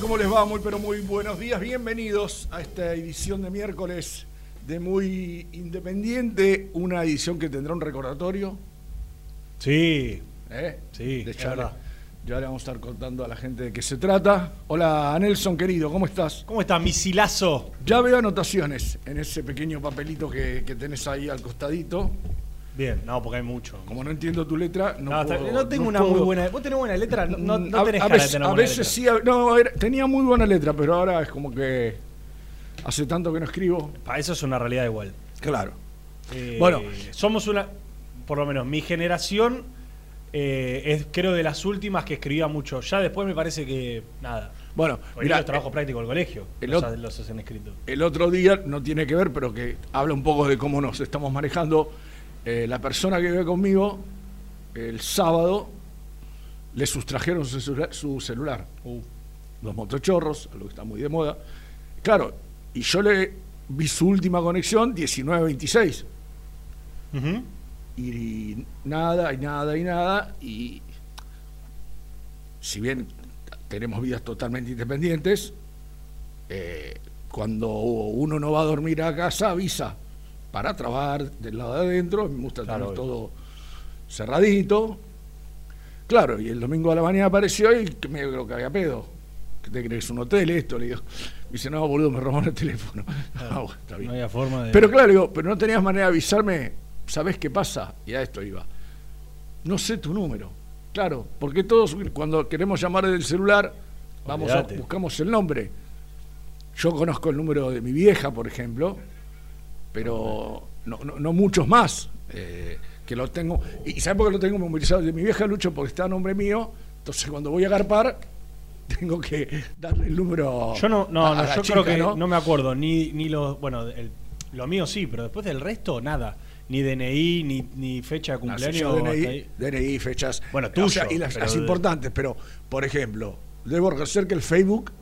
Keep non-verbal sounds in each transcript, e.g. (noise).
¿Cómo les va? Muy pero muy buenos días. Bienvenidos a esta edición de miércoles de Muy Independiente, una edición que tendrá un recordatorio. Sí. ¿Eh? Sí, de charla. Ya le vamos a estar contando a la gente de qué se trata. Hola, Nelson, querido, ¿cómo estás? ¿Cómo estás, misilazo? Ya veo anotaciones en ese pequeño papelito que, que tenés ahí al costadito. Bien, no, porque hay mucho. Como no entiendo tu letra, no, no tengo una muy buena. ¿Vos tenés buena letra? No, no tenés a, veces, a veces sí, no, tenía muy buena letra, pero ahora es como que hace tanto que no escribo. Para eso es una realidad igual. Claro. Eh, bueno, somos una, por lo menos mi generación eh, es creo de las últimas que escribía mucho. Ya después me parece que nada. Bueno, mira, el trabajo práctico del colegio. El los, los hacen escrito. El otro día no tiene que ver, pero que habla un poco de cómo nos estamos manejando eh, la persona que vive conmigo, el sábado, le sustrajeron su celular. Uh. Los motochorros, lo que está muy de moda. Claro, y yo le vi su última conexión, 1926. y, nada, y nada, y nada. Y si bien tenemos vidas totalmente independientes, eh, cuando uno no va a dormir a casa, avisa para trabajar del lado de adentro, me gusta tener todo cerradito. Claro, y el domingo a la mañana apareció y me creo que había pedo. ¿Qué te crees? ¿Un hotel esto? Le digo. Me dice, no, boludo, me robaron el teléfono. (laughs) Ah, está bien. No había forma de... Pero claro, digo, pero no tenías manera de avisarme, ¿sabés qué pasa? Y a esto iba. No sé tu número. Claro, porque todos cuando queremos llamar del celular, vamos a, buscamos el nombre. Yo conozco el número de mi vieja, por ejemplo, pero no, no, muchos más eh, que lo tengo. ¿Y saben por qué lo tengo memorizado? De mi vieja Lucho, porque está a nombre mío. Entonces, cuando voy a agarpar, (laughs) tengo que darle el número. Yo no, no, yo creo que ¿no? me acuerdo, ni, ni lo. Bueno, lo mío sí, pero después del resto, nada. Ni DNI, ni, ni fecha de cumpleaños. DNI, DNI, fechas. Bueno, tuyo. y las, importantes, pero, por ejemplo, debo reconocer que el Facebook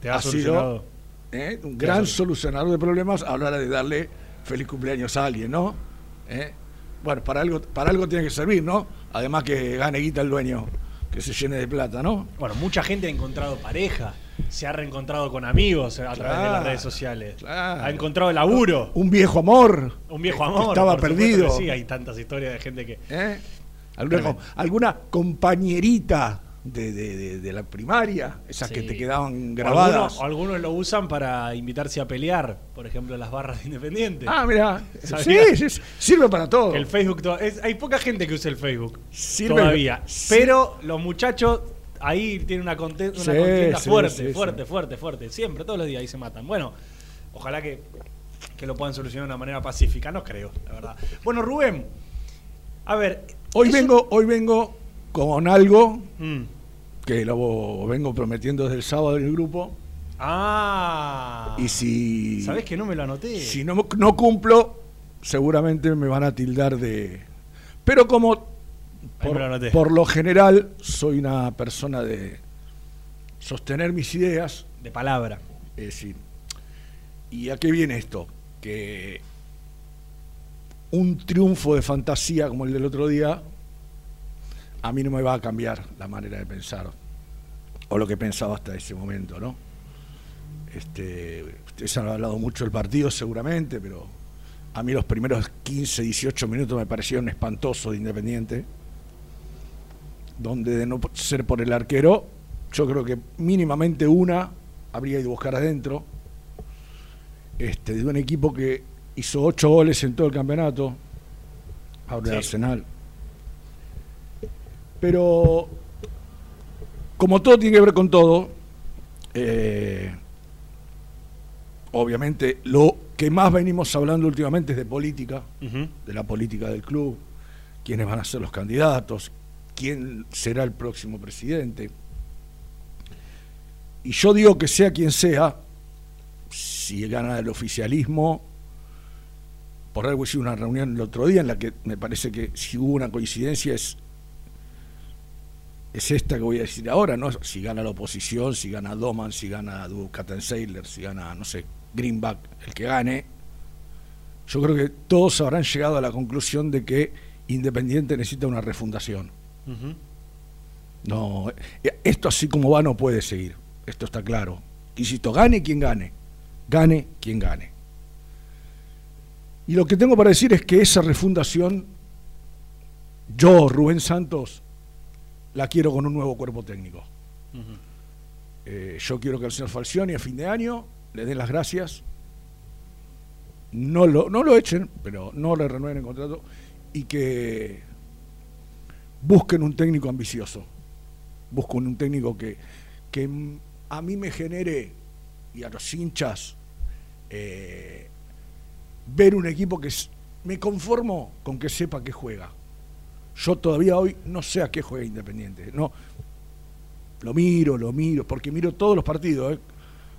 ¿Te ha, sido ¿eh? un gran solucionador de problemas a la hora de darle feliz cumpleaños a alguien, ¿no? ¿Eh? Bueno, para algo, para algo tiene que servir, ¿no? Además que gane guita el dueño, que se llene de plata, ¿no? Bueno, mucha gente ha encontrado pareja, se ha reencontrado con amigos a través de las redes sociales. Ha encontrado laburo. Un viejo amor. Un viejo amor. estaba perdido. Sí, hay tantas historias de gente que. ¿Eh? alguna compañerita de, la primaria, esas que te quedaban grabadas. O algunos, lo usan para invitarse a pelear, por ejemplo, las barras de Independiente. Ah, mira, (laughs) sí, sirve para todo. El Facebook, hay poca gente que usa el Facebook todavía, pero los muchachos ahí tienen una, contienda fuerte, fuerte, fuerte, fuerte, siempre, todos los días ahí se matan. Bueno, ojalá que, que lo puedan solucionar de una manera pacífica, no creo, la verdad. Bueno, Rubén, a ver... Hoy vengo, hoy vengo con algo mm. que lo vengo prometiendo desde el sábado en el grupo. Ah. Y si. ¿Sabes que no me lo anoté? Si no, no cumplo, seguramente me van a tildar de. Pero como por, lo general soy una persona de sostener mis ideas. De palabra. Es decir, ¿y a qué viene esto? Que un triunfo de fantasía como el del otro día a mí no me va a cambiar la manera de pensar o lo que pensaba hasta ese momento, ¿no? Este, ustedes han hablado mucho del partido seguramente, pero a mí los primeros 15, 18 minutos me parecieron espantosos de Independiente, donde de no ser por el arquero, yo creo que mínimamente una habría ido a buscar adentro, este, de un equipo que hizo ocho goles en todo el campeonato, ahora Arsenal. Pero como todo tiene que ver con todo, eh, obviamente lo que más venimos hablando últimamente es de política, de la política del club, quiénes van a ser los candidatos, quién será el próximo presidente. Y yo digo que sea quien sea, si gana el oficialismo, por algo hice una reunión el otro día en la que me parece que si hubo una coincidencia es es esta que voy a decir ahora, ¿no? Si gana la oposición, si gana Doman, si gana Sailor, si gana, no sé, Greenback, el que gane, yo creo que todos habrán llegado a la conclusión de que Independiente necesita una refundación. No, eh, esto así como va no puede seguir, esto está claro. Insisto, gane quien gane, gane quien gane. Y lo que tengo para decir es que esa refundación, yo, Rubén Santos, la quiero con un nuevo cuerpo técnico. Eh, yo quiero que el señor Falcioni a fin de año le den las gracias, no lo, no lo echen, pero no le renueven el contrato y que busquen un técnico ambicioso, busquen un técnico que, que a mí me genere y a los hinchas eh, ver un equipo que me conformo con que sepa que juega yo todavía hoy no sé a qué juega Independiente. No, lo miro, lo miro, porque miro todos los partidos. ¿eh?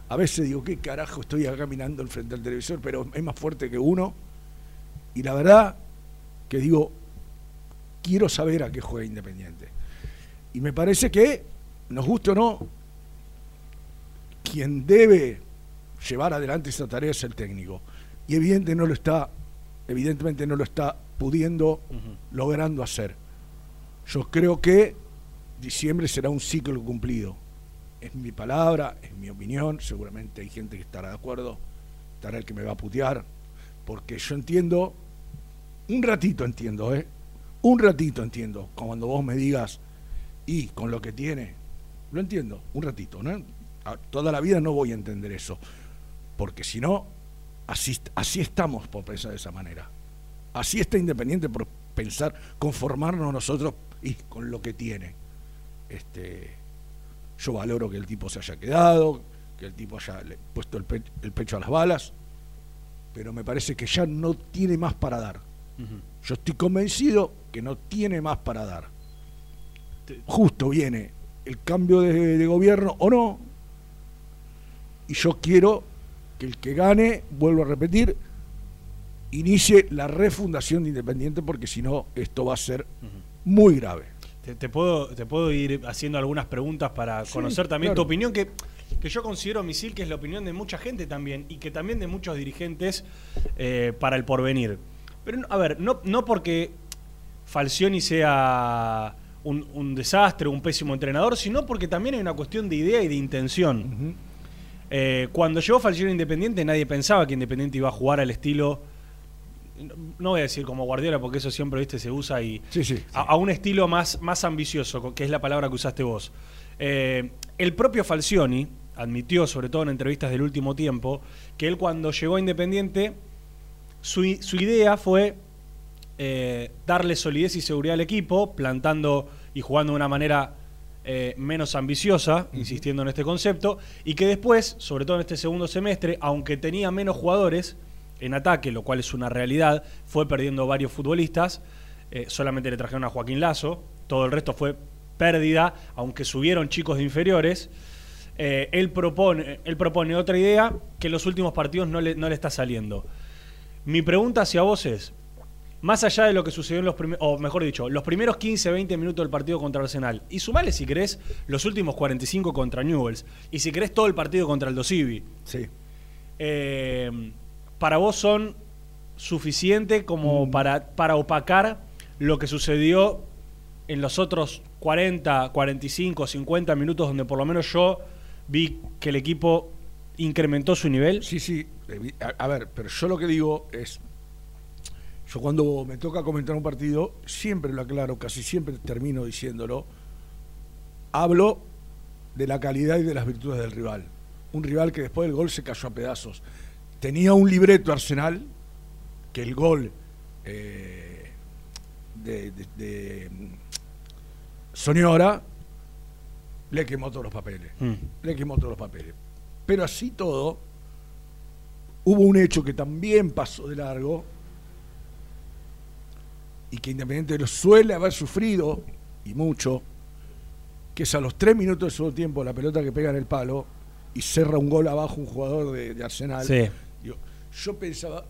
A veces digo, ¿qué carajo estoy acá mirando frente al televisor? Pero es más fuerte que uno. Y la verdad que digo, quiero saber a qué juega Independiente. Y me parece que, nos guste o no, quien debe llevar adelante esa tarea es el técnico. Y evidente no lo está, evidentemente no lo está pudiendo, logrando hacer. Yo creo que diciembre será un ciclo cumplido. Es mi palabra, es mi opinión, seguramente hay gente que estará de acuerdo, estará el que me va a putear, porque yo entiendo, un ratito entiendo, ¿eh? Un ratito entiendo, cuando vos me digas, y con lo que tiene, lo entiendo, un ratito, ¿no? Toda la vida no voy a entender eso, porque si no, así, así estamos por pensar de esa manera. Así está Independiente por pensar, conformarnos nosotros y con lo que tiene. Este, yo valoro que el tipo se haya quedado, que el tipo haya puesto el, pecho a las balas, pero me parece que ya no tiene más para dar. Yo estoy convencido que no tiene más para dar. Justo viene el cambio de gobierno o no, y yo quiero que el que gane, vuelvo a repetir, inicie la refundación de Independiente porque si no esto va a ser muy grave. Te, puedo, te puedo ir haciendo algunas preguntas para conocer también tu opinión, que, que yo considero misil, que es la opinión de mucha gente también, y que también de muchos dirigentes eh, para el porvenir. Pero, a ver, no, no porque Falcioni sea un, desastre, un pésimo entrenador, sino porque también hay una cuestión de idea y de intención. Eh, cuando llegó Falcioni Independiente, nadie pensaba que Independiente iba a jugar al estilo no voy a decir como Guardiola, porque eso siempre viste se usa y A, un estilo más, más ambicioso, que es la palabra que usaste vos. Eh, el propio Falcioni admitió, sobre todo en entrevistas del último tiempo, que él cuando llegó a Independiente, su, idea fue eh, darle solidez y seguridad al equipo, plantando y jugando de una manera eh, menos ambiciosa, insistiendo en este concepto, y que después, sobre todo en este segundo semestre, aunque tenía menos jugadores, en ataque, lo cual es una realidad, fue perdiendo varios futbolistas, eh, solamente le trajeron a Joaquín Lazo, todo el resto fue pérdida, aunque subieron chicos de inferiores. Eh, él, propone, él propone otra idea que en los últimos partidos no le, no le está saliendo. Mi pregunta hacia vos es, más allá de lo que sucedió en los primeros, o mejor dicho, los primeros 15, 20 minutos del partido contra Arsenal, y sumale si querés los últimos 45 contra Newells, y si querés todo el partido contra el Dosivi. Sí. Eh, para vos son suficientes como mm. para, para opacar lo que sucedió en los otros 40, 45, 50 minutos donde por lo menos yo vi que el equipo incrementó su nivel? Sí, sí. A, ver, pero yo lo que digo es, yo cuando me toca comentar un partido, siempre lo aclaro, casi siempre termino diciéndolo, hablo de la calidad y de las virtudes del rival. Un rival que después del gol se cayó a pedazos tenía un libreto Arsenal que el gol eh, de, Soñora le quemó todos los papeles. Mm. Le quemó todos los papeles. Pero así todo, hubo un hecho que también pasó de largo y que Independiente lo suele haber sufrido, y mucho, que es a los tres minutos de su tiempo la pelota que pega en el palo y cerra un gol abajo un jugador de, de Arsenal. Sí yo pensaba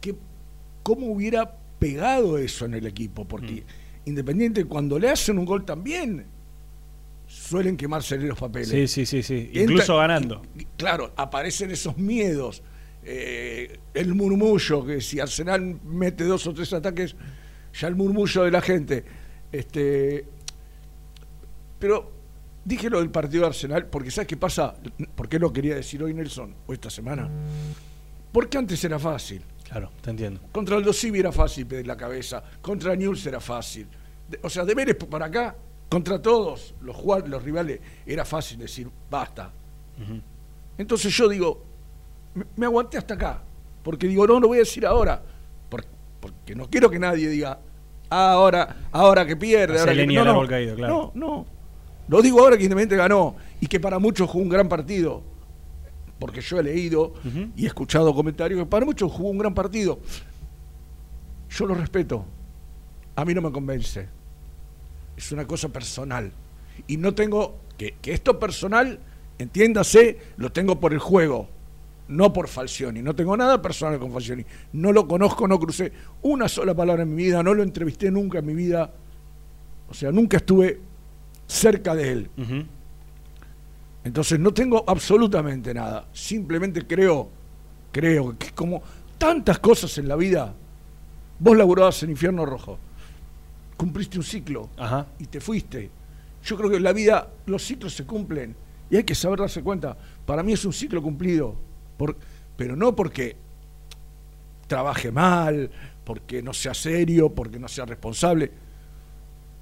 que cómo hubiera pegado eso en el equipo, porque mm. Independiente cuando le hacen un gol también suelen quemarse los papeles. Sí, sí, sí, sí. incluso ganando. claro, aparecen esos miedos, eh, el murmullo, que si Arsenal mete dos o tres ataques, ya el murmullo de la gente. Este, pero dije lo del partido de Arsenal, porque ¿sabes qué pasa? ¿Por qué lo quería decir hoy Nelson o esta semana? Porque antes era fácil. Claro, te entiendo. Contra el Dosivi era fácil pedir la cabeza. Contra News era fácil. o sea, de Vélez para acá, contra todos los, los rivales, era fácil decir, basta. Entonces yo digo, me, aguanté hasta acá. Porque digo, no, lo voy a decir ahora. Porque, no quiero que nadie diga, ah, ahora, ahora que pierde. Ahora que... No, no, caído, claro. no, no. Lo digo ahora que Independiente ganó y que para muchos jugó un gran partido porque yo he leído y he escuchado comentarios que para muchos jugó un gran partido. Yo lo respeto. A mí no me convence. Es una cosa personal. Y no tengo, que, esto personal, entiéndase, lo tengo por el juego, no por Falcioni. No tengo nada personal con Falcioni. No lo conozco, no crucé una sola palabra en mi vida, no lo entrevisté nunca en mi vida. O sea, nunca estuve cerca de él. Entonces no tengo absolutamente nada. Simplemente creo, creo que como tantas cosas en la vida, vos laburabas en Infierno Rojo, cumpliste un ciclo y te fuiste. Yo creo que en la vida los ciclos se cumplen y hay que saber darse cuenta. Para mí es un ciclo cumplido, pero no porque trabaje mal, porque no sea serio, porque no sea responsable,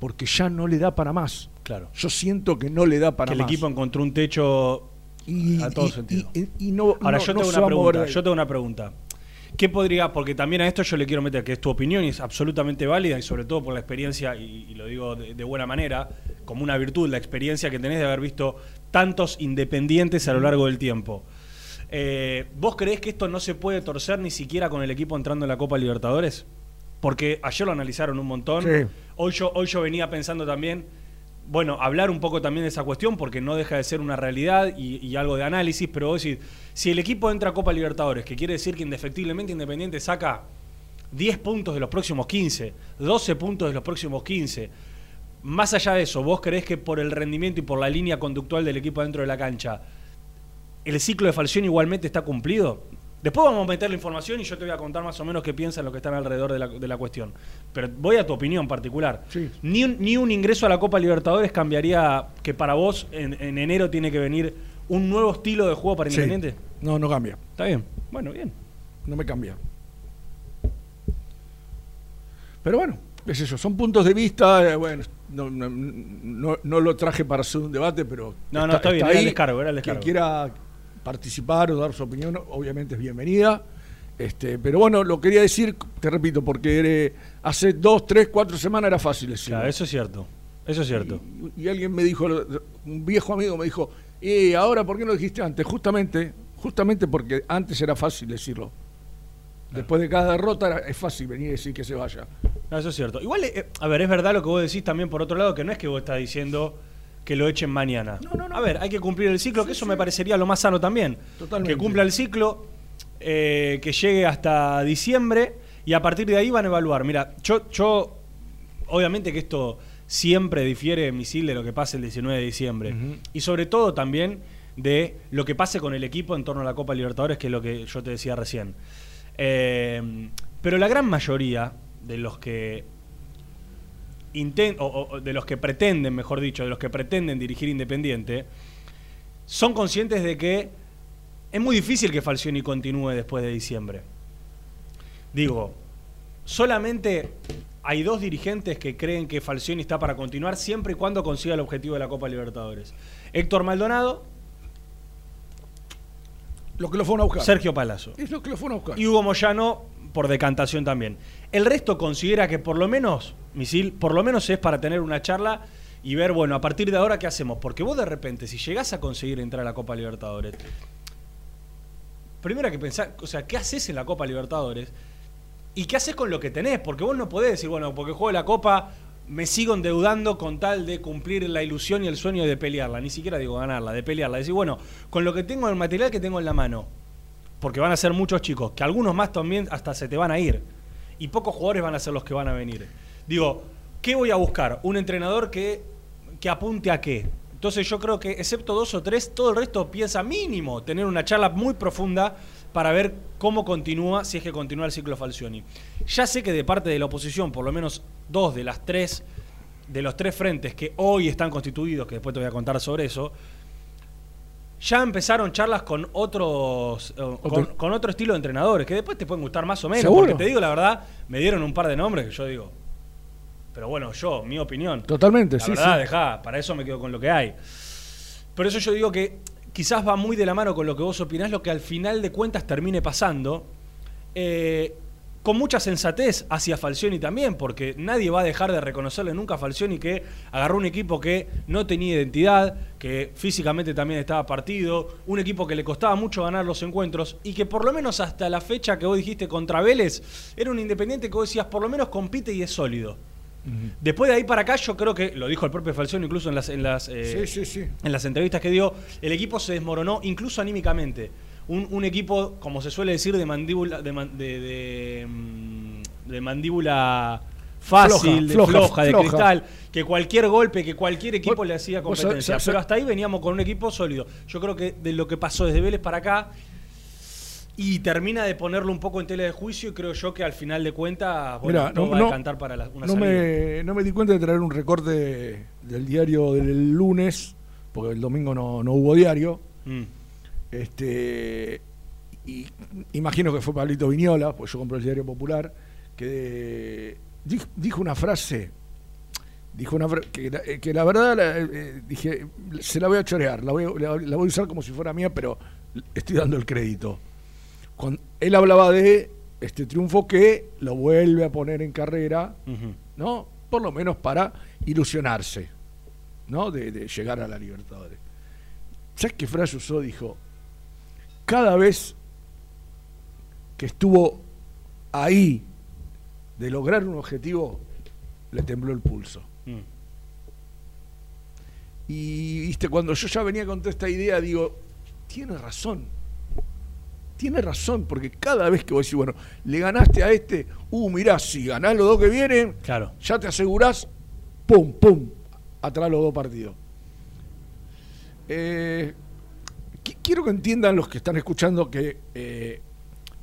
porque ya no le da para más. Claro. Yo siento que no le da para que el equipo encontró un techo y, a todo sentido. Y, no, Ahora yo, tengo una pregunta, yo tengo una pregunta. ¿Qué podría, porque también a esto yo le quiero meter, que es tu opinión y es absolutamente válida y sobre todo por la experiencia, y, lo digo de, buena manera, como una virtud, la experiencia que tenés de haber visto tantos independientes a lo largo del tiempo. Eh, ¿Vos creés que esto no se puede torcer ni siquiera con el equipo entrando en la Copa Libertadores? Porque ayer lo analizaron un montón. Hoy, yo, hoy yo venía pensando también bueno, hablar un poco también de esa cuestión, porque no deja de ser una realidad y, algo de análisis, pero decís, si el equipo entra a Copa Libertadores, que quiere decir que indefectiblemente Independiente saca 10 puntos de los próximos 15, 12 puntos de los próximos 15, más allá de eso, ¿vos creés que por el rendimiento y por la línea conductual del equipo dentro de la cancha el ciclo de Falcioni igualmente está cumplido. Después vamos a meter la información y yo te voy a contar más o menos qué piensan los que están alrededor de la, cuestión. Pero voy a tu opinión particular. Ni, un, ni un ingreso a la Copa Libertadores cambiaría que para vos en, enero tiene que venir un nuevo estilo de juego para Independiente. No, no cambia. Está bien. Bueno, bien. No me cambia. Pero bueno, es eso, son puntos de vista, eh, bueno, no, no, lo traje para hacer un debate, pero... No, no, está, bien, era el descargo, era el descargo. Quien quiera participar o dar su opinión, obviamente es bienvenida. Este, pero bueno, lo quería decir, te repito, porque hace dos, tres, cuatro semanas era fácil decirlo. Claro, eso es cierto, eso es cierto. Y, alguien me dijo, un viejo amigo me dijo, ¿y ahora por qué no lo dijiste antes? Justamente, justamente porque antes era fácil decirlo. Después de cada derrota es fácil venir y decir que se vaya. eso es cierto. Igual, eh, a ver, es verdad lo que vos decís también por otro lado, que no es que vos estás diciendo que lo echen mañana. No, no, no. A ver, hay que cumplir el ciclo, que eso me parecería lo más sano también. Totalmente. Que cumpla el ciclo, eh, que llegue hasta diciembre y a partir de ahí van a evaluar. Mira, yo, yo obviamente que esto siempre difiere misil de lo que pase el 19 de diciembre. Y sobre todo también de lo que pase con el equipo en torno a la Copa Libertadores, que es lo que yo te decía recién. Eh, pero la gran mayoría de los que o, de los que pretenden, mejor dicho, de los que pretenden dirigir Independiente, son conscientes de que es muy difícil que Falcioni continúe después de diciembre. Digo, solamente hay dos dirigentes que creen que Falcioni está para continuar siempre y cuando consiga el objetivo de la Copa Libertadores. Héctor Maldonado lo que lo fueron a buscar. Sergio Palazzo. Es lo que lo fueron a buscar. Y Hugo Moyano por decantación también. El resto considera que por lo menos, Misil, por lo menos es para tener una charla y ver, bueno, a partir de ahora, ¿qué hacemos? Porque vos de repente, si llegás a conseguir entrar a la Copa Libertadores, primero hay que pensar, o sea, ¿qué haces en la Copa Libertadores? ¿Y qué haces con lo que tenés? Porque vos no podés decir, bueno, porque juego la Copa, me sigo endeudando con tal de cumplir la ilusión y el sueño de pelearla. Ni siquiera digo ganarla, de pelearla. Decir, bueno, con lo que tengo, el material que tengo en la mano, porque van a ser muchos chicos, que algunos más también hasta se te van a ir. Y pocos jugadores van a ser los que van a venir. Digo, ¿qué voy a buscar? Un entrenador que, que apunte a qué. Entonces yo creo que, excepto dos o tres, todo el resto piensa mínimo tener una charla muy profunda para ver cómo continúa, si es que continúa el ciclo Falcioni. Ya sé que de parte de la oposición, por lo menos dos de las tres, de los tres frentes que hoy están constituidos, que después te voy a contar sobre eso, ya empezaron charlas con otros eh, con, otro estilo de entrenadores que después te pueden gustar más o menos porque te digo la verdad me dieron un par de nombres que yo digo pero bueno yo mi opinión. Totalmente la verdad dejá para eso me quedo con lo que hay. Por eso yo digo que quizás va muy de la mano con lo que vos opinás lo que al final de cuentas termine pasando. Eh, con mucha sensatez hacia Falcioni también, porque nadie va a dejar de reconocerle nunca a Falcioni que agarró un equipo que no tenía identidad, que físicamente también estaba partido, un equipo que le costaba mucho ganar los encuentros y que por lo menos hasta la fecha que vos dijiste contra Vélez, era un independiente que vos decías por lo menos compite y es sólido. Después de ahí para acá, yo creo que, lo dijo el propio Falcioni incluso en las, en las, eh, En las entrevistas que dio, el equipo se desmoronó incluso anímicamente un, equipo, como se suele decir, de mandíbula, de, de, mm, de, mandíbula fácil, floja, de cristal, que cualquier golpe, que cualquier equipo le hacía competencia. Pero hasta ahí veníamos con un equipo sólido. Yo creo que de lo que pasó desde Vélez para acá, y termina de ponerlo un poco en tela de juicio y creo yo que al final de cuentas bueno, no, va a cantar para la, una no Me, no me di cuenta de traer un recorte del diario del lunes, porque el domingo no, hubo diario. Mm. Este, y imagino que fue Pablito Viñola, pues yo compré el diario popular, que dijo, una frase, dijo una que, que la verdad eh, dije, se la voy a chorear, la voy, la, voy, a usar como si fuera mía, pero estoy dando el crédito. Cuando él hablaba de este triunfo que lo vuelve a poner en carrera, ¿no? Por lo menos para ilusionarse, ¿no? De, de llegar a la Libertadores. ¿Sabes qué frase usó? Dijo, cada vez que estuvo ahí de lograr un objetivo, le tembló el pulso. Mm. Y viste, cuando yo ya venía con toda esta idea, digo, tiene razón. Tiene razón, porque cada vez que vos decís, bueno, le ganaste a este, uh, mirá, si ganás los dos que vienen, claro. ya te asegurás, pum, pum, atrás los dos partidos. Eh, quiero que entiendan los que están escuchando que eh,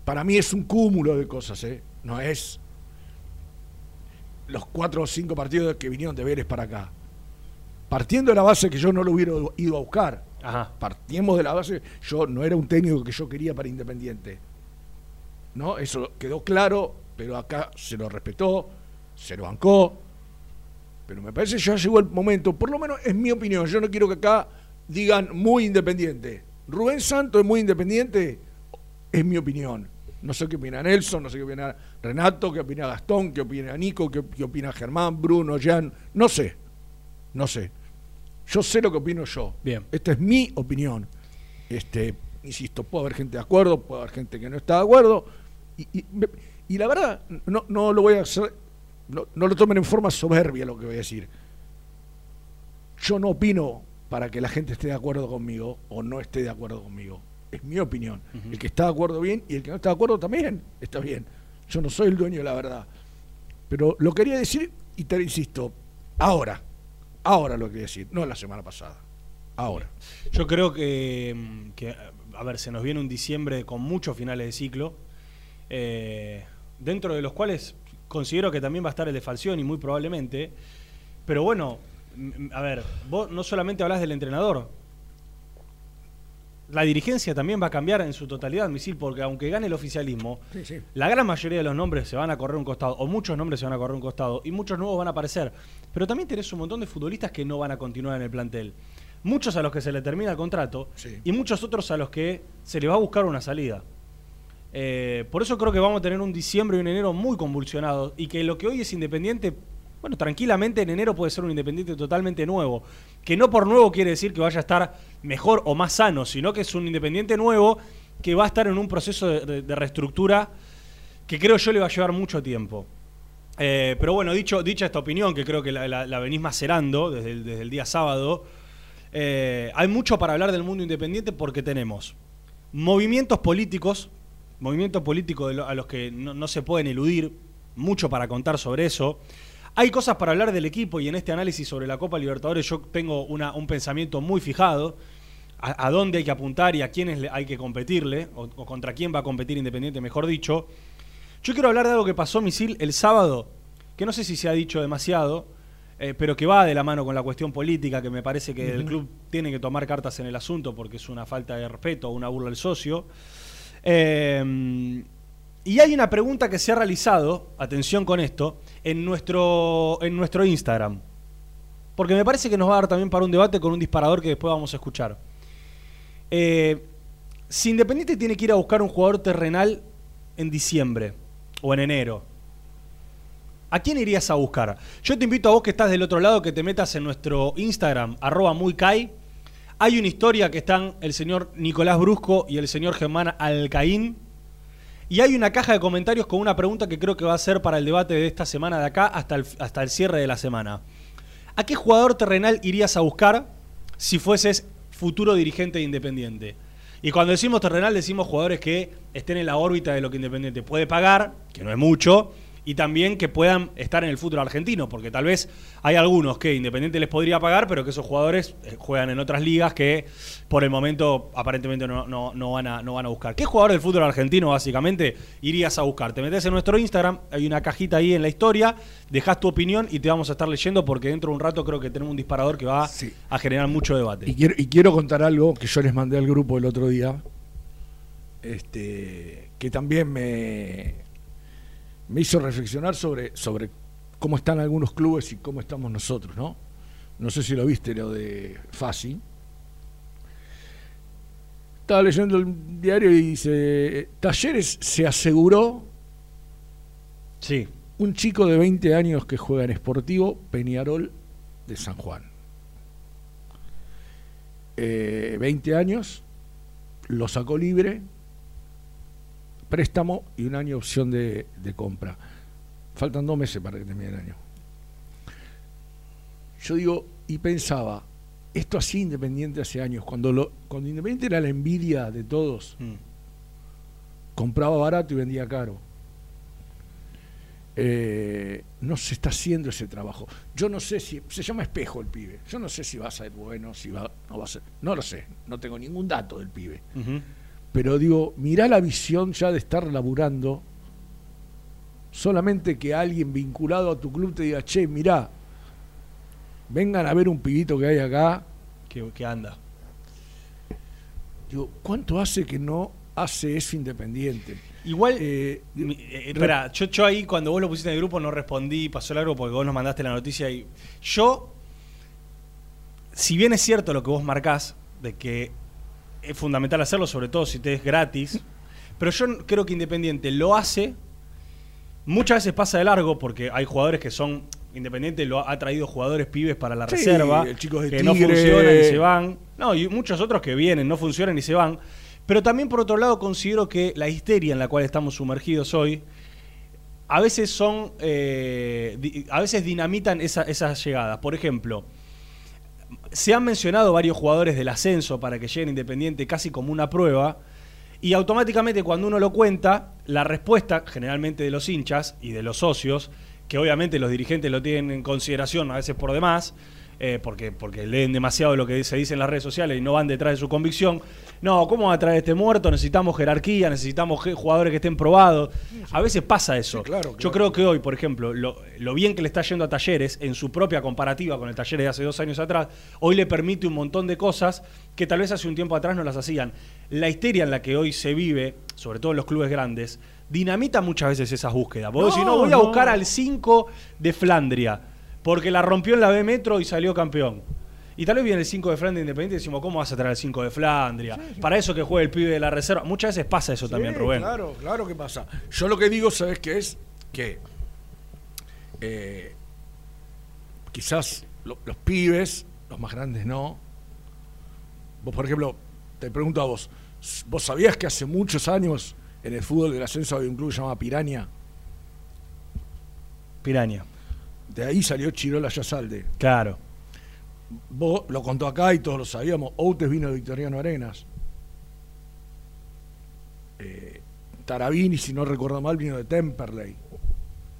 para mí es un cúmulo de cosas, ¿eh? No es los cuatro o cinco partidos que vinieron de Vélez para acá. Partiendo de la base que yo no lo hubiera ido a buscar. Ajá. Partimos de la base, yo no era un técnico que yo quería para Independiente. ¿No? Eso quedó claro, pero acá se lo respetó, se lo bancó. Pero me parece que ya llegó el momento, por lo menos es mi opinión, yo no quiero que acá digan muy independiente. Rubén Santos es muy independiente, es mi opinión. No sé qué opina Nelson, no sé qué opina Renato, qué opina Gastón, qué opina Nico, qué, opina Germán, Bruno, Jan, no sé, no sé. Yo sé lo que opino yo. Bien. Esta es mi opinión. Este, insisto, puede haber gente de acuerdo, puede haber gente que no está de acuerdo. Y, la verdad, no, no lo voy a hacer, no, no lo tomen en forma soberbia lo que voy a decir. Yo no opino para que la gente esté de acuerdo conmigo o no esté de acuerdo conmigo. Es mi opinión. El que está de acuerdo bien y el que no está de acuerdo también está bien. Yo no soy el dueño de la verdad. Pero lo quería decir y te insisto, ahora, ahora lo quería decir, no la semana pasada, ahora. Yo creo que, a ver, se nos viene un diciembre con muchos finales de ciclo, eh, dentro de los cuales considero que también va a estar el de Falcioni, muy probablemente, pero bueno, a ver, vos no solamente hablas del entrenador, la dirigencia también va a cambiar en su totalidad, Misil, porque aunque gane el oficialismo, la gran mayoría de los nombres se van a correr un costado, o muchos nombres se van a correr un costado, y muchos nuevos van a aparecer. Pero también tenés un montón de futbolistas que no van a continuar en el plantel. Muchos a los que se le termina el contrato, y muchos otros a los que se le va a buscar una salida. Eh, por eso creo que vamos a tener un diciembre y un enero muy convulsionados, y que lo que hoy es independiente bueno, tranquilamente en enero puede ser un Independiente totalmente nuevo. Que no por nuevo quiere decir que vaya a estar mejor o más sano, sino que es un Independiente nuevo que va a estar en un proceso de, reestructura que creo yo le va a llevar mucho tiempo. Eh, pero bueno, dicho, dicha esta opinión, que creo que la, venís macerando desde el, desde el día sábado, eh, hay mucho para hablar del mundo independiente porque tenemos movimientos políticos, movimientos políticos a los que no, no se pueden eludir, mucho para contar sobre eso. Hay cosas para hablar del equipo y en este análisis sobre la Copa Libertadores yo tengo una, un pensamiento muy fijado. A, dónde hay que apuntar y a quiénes hay que competirle, o, contra quién va a competir Independiente, mejor dicho. Yo quiero hablar de algo que pasó, Misil, el sábado, que no sé si se ha dicho demasiado, eh, pero que va de la mano con la cuestión política, que me parece que el club tiene que tomar cartas en el asunto porque es una falta de respeto, una burla al socio. Eh, y hay una pregunta que se ha realizado, atención con esto, en nuestro, en nuestro Instagram. Porque me parece que nos va a dar también para un debate con un disparador que después vamos a escuchar. Eh, si Independiente tiene que ir a buscar un jugador terrenal en diciembre o en enero, ¿a quién irías a buscar? Yo te invito a vos que estás del otro lado que te metas en nuestro Instagram, arroba muy Hay una historia que están el señor Nicolás Brusco y el señor Germán Alcaín y hay una caja de comentarios con una pregunta que creo que va a ser para el debate de esta semana de acá hasta el, hasta el cierre de la semana. ¿A qué jugador terrenal irías a buscar si fueses futuro dirigente de Independiente? Y cuando decimos terrenal decimos jugadores que estén en la órbita de lo que Independiente puede pagar, que no es mucho, y también que puedan estar en el fútbol argentino, porque tal vez hay algunos que Independiente les podría pagar, pero que esos jugadores eh, juegan en otras ligas que por el momento aparentemente no, no, van, a, no van a buscar. ¿Qué jugador del fútbol argentino básicamente irías a buscar? Te metes en nuestro Instagram, hay una cajita ahí en la historia, dejas tu opinión y te vamos a estar leyendo porque dentro de un rato creo que tenemos un disparador que va a generar mucho debate. Y quiero, y quiero contar algo que yo les mandé al grupo el otro día, este, que también me me hizo reflexionar sobre, sobre cómo están algunos clubes y cómo estamos nosotros, ¿no? No sé si lo viste lo de Fasi. Estaba leyendo el diario y dice, Talleres se aseguró sí. un chico de 20 años que juega en Sportivo Peñarol de San Juan. 20 eh, años, lo sacó libre, préstamo y un año opción de, compra. Faltan dos meses para que termine el año. Yo digo, y pensaba, esto así Independiente hace años, cuando, lo, cuando Independiente era la envidia de todos, mm. compraba barato y vendía caro. eh, no se está haciendo ese trabajo. Yo no sé si, se llama espejo el pibe, yo no sé si va a ser bueno, si va, no va a ser, no lo sé, no tengo ningún dato del pibe. Pero digo, mirá la visión ya de estar laburando, solamente que alguien vinculado a tu club te diga, che, mirá, vengan a ver un pibito que hay acá. Que, que anda. Digo, ¿cuánto hace que no hace eso independiente? Igual, eh, eh, espera, yo, yo, ahí cuando vos lo pusiste en el grupo no respondí, pasó largo porque vos nos mandaste la noticia y yo, si bien es cierto lo que vos marcás, de que es fundamental hacerlo, sobre todo si te es gratis, pero yo creo que Independiente lo hace, muchas veces pasa de largo porque hay jugadores que son, Independiente lo ha traído jugadores pibes para la reserva, que no funcionan y se van, no, y muchos otros que vienen, no funcionan y se van. Pero también por otro lado considero que la histeria en la cual estamos sumergidos hoy a veces son, eh, a veces dinamitan esas llegadas. Por ejemplo, se han mencionado varios jugadores del ascenso para que lleguen Independiente casi como una prueba. Y automáticamente cuando uno lo cuenta, la respuesta generalmente de los hinchas y de los socios, que obviamente los dirigentes lo tienen en consideración a veces por demás, eh, porque, porque leen demasiado lo que se dice en las redes sociales y no van detrás de su convicción. No, ¿cómo va a traer este muerto? Necesitamos jerarquía, necesitamos jugadores que estén probados. A veces pasa eso. Yo creo que hoy, por ejemplo, lo, bien que le está yendo a Talleres en su propia comparativa con el Talleres de hace dos años atrás, hoy le permite un montón de cosas que tal vez hace un tiempo atrás no las hacían. La histeria en la que hoy se vive, sobre todo en los clubes grandes, dinamita muchas veces esas búsquedas. Vos no, no, voy a buscar al 5 de Flandria porque la rompió en la B Metro y salió campeón. Y tal vez viene el 5 de Flandria Independiente y decimos, ¿cómo vas a traer el 5 de Flandria? Para eso que juegue el pibe de la reserva. Muchas veces pasa eso también, Rubén. Claro, claro que pasa. Yo lo que digo, ¿sabes qué es? Que eh, quizás los pibes, los más grandes no. Vos, por ejemplo, te pregunto a vos, ¿vos sabías que hace muchos años en el fútbol del ascenso había un club llamado Piraña? Piraña. De ahí salió Chirola Yasalde. Claro. Vos lo contó acá y todos lo sabíamos. Outes vino de Victoriano Arenas. Eh, Tarabini, si no recuerdo mal, vino de Temperley.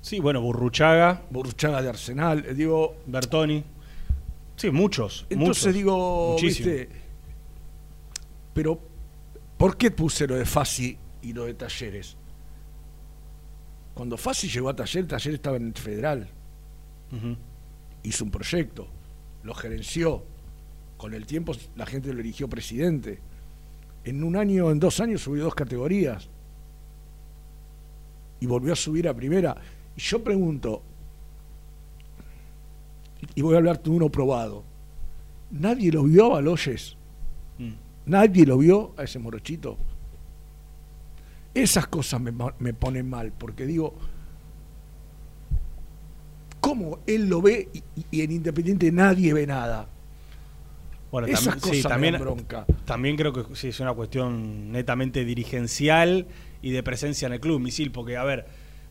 Sí, bueno, Burruchaga. Burruchaga de Arsenal. Eh, digo. Bertoni. Sí, muchos. Entonces digo, ¿viste? Pero, ¿por qué puse lo de Fasi y lo de Talleres? Cuando Fasi llegó a Taller, Taller estaba en el Federal. Hizo un proyecto, lo gerenció. Con el tiempo la gente lo eligió presidente. En un año, en dos años subió dos categorías. Y volvió a subir a primera. Y yo pregunto, y voy a hablar de uno probado. ¿Nadie lo vio a Baloyes? Mm. ¿Nadie lo vio a ese morochito? Esas cosas me, me ponen mal, porque digo, cómo él lo ve y, en Independiente nadie ve nada. Bueno, también, bronca. también creo que sí es una cuestión netamente dirigencial y de presencia en el club, misil, porque a ver,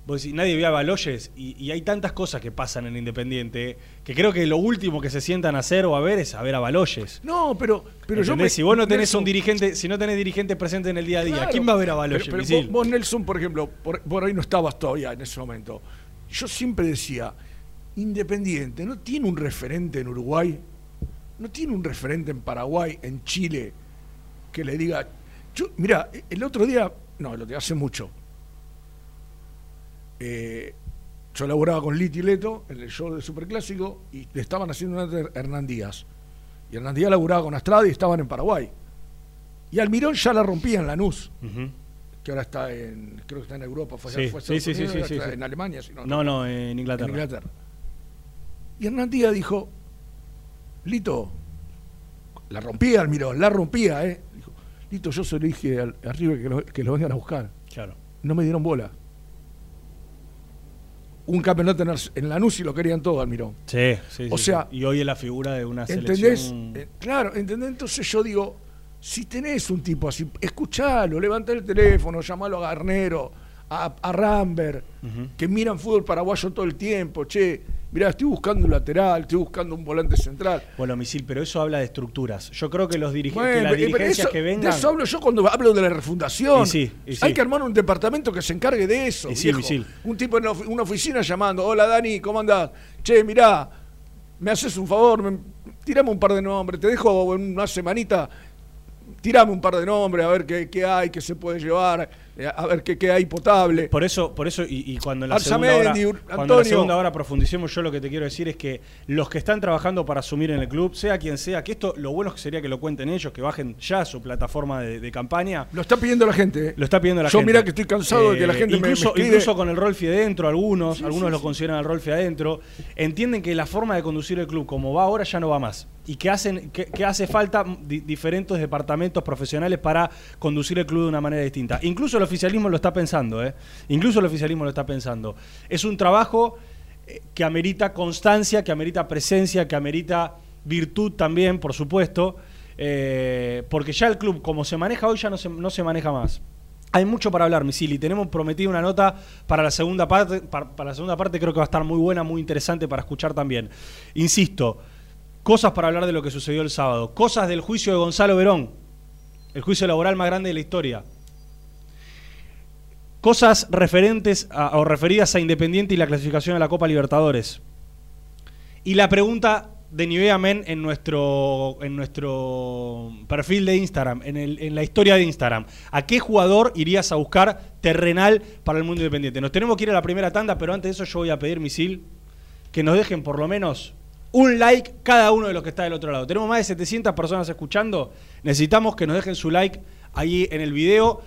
vos decís, nadie ve a Baloyes y, hay tantas cosas que pasan en Independiente que creo que lo último que se sientan a hacer o a ver es a ver a Baloyes. No, pero, pero yo si vos no tenés un dirigente, si no tenés dirigente presente en el día a día, ¿quién va a ver a Baloyes? vos, Nelson, por ejemplo, por ahí no estabas todavía en ese momento. Yo siempre decía, Independiente no tiene un referente en Uruguay, no tiene un referente en Paraguay, en Chile, que le diga, yo, mira, el otro día, no, lo que hace mucho, eh, yo laboraba con Liti Leto en el show de Superclásico y le estaban haciendo una de Hernán Díaz. Y Hernán Díaz laboraba con Astrada y estaban en Paraguay. Y Almirón ya la rompía en Lanús. Que ahora está en, creo que está en Europa, fue, sí, sí, sí, en Alemania. no, no, no, en Inglaterra. En Inglaterra. Y Hernán Díaz dijo, Lito, la rompía Almirón, la rompía, ¿eh? Dijo, Lito, yo se lo dije al, arriba que lo, que lo vengan a buscar. Claro. No me dieron bola. Un campeonato en, en Lanús y lo querían todo, Almirón. Sí, sí. O sea, y hoy es la figura de una ¿entendés? selección. Eh, claro, ¿entendés? Entonces yo digo, si tenés un tipo así, escuchalo, levanta el teléfono, llamalo a Garnero, a, a Rambert, que miran fútbol paraguayo todo el tiempo, che mirá, estoy buscando un lateral, estoy buscando un volante central. Bueno, Misil, pero eso habla de estructuras. Yo creo que los dirigentes, que las dirigencias que vengan... De eso hablo yo cuando hablo de la refundación. sí, Hay que armar un departamento que se encargue de eso, sí, Misil. Un tipo en una oficina llamando, hola Dani, ¿cómo andás? Che, mirá, me haces un favor, me, tirame un par de nombres, te dejo una semanita tirame un par de nombres, a ver qué, qué hay, qué se puede llevar, eh, a ver qué, qué hay potable. Por eso, por eso y, cuando, en la segunda hora, cuando en la segunda hora profundicemos, yo lo que te quiero decir es que los que están trabajando para asumir en el club, sea quien sea, que esto lo bueno sería que lo cuenten ellos, que bajen ya su plataforma de, campaña. Lo está pidiendo la gente. ¿eh? Lo está pidiendo la gente. Yo mira que estoy cansado de que la eh, gente incluso, me, Incluso con el Rolfi adentro, algunos, algunos lo consideran el Rolfi adentro, entienden que la forma de conducir el club como va ahora ya no va más y que, hacen, que, hace falta diferentes departamentos profesionales para conducir el club de una manera distinta. Incluso el oficialismo lo está pensando, ¿eh? Incluso el oficialismo lo está pensando. Es un trabajo eh, que amerita constancia, que amerita presencia, que amerita virtud también, por supuesto, eh, porque ya el club, como se maneja hoy, ya no se, no se maneja más. Hay mucho para hablar, Misili. Tenemos prometido una nota para la segunda parte. para, la segunda parte creo que va a estar muy buena, muy interesante para escuchar también. Insisto, Cosas para hablar de lo que sucedió el sábado. Cosas del juicio de Gonzalo Verón, el juicio laboral más grande de la historia. Cosas referentes o referidas a Independiente y la clasificación a la Copa Libertadores. Y la pregunta de Nivea Men en nuestro, en nuestro perfil de Instagram, en, en, la historia de Instagram. ¿A qué jugador irías a buscar terrenal para el mundo independiente? Nos tenemos que ir a la primera tanda, pero antes de eso yo voy a pedir, Misil, que nos dejen por lo menos un like cada uno de los que está del otro lado. Tenemos más de 700 personas escuchando. Necesitamos que nos dejen su like ahí en el video.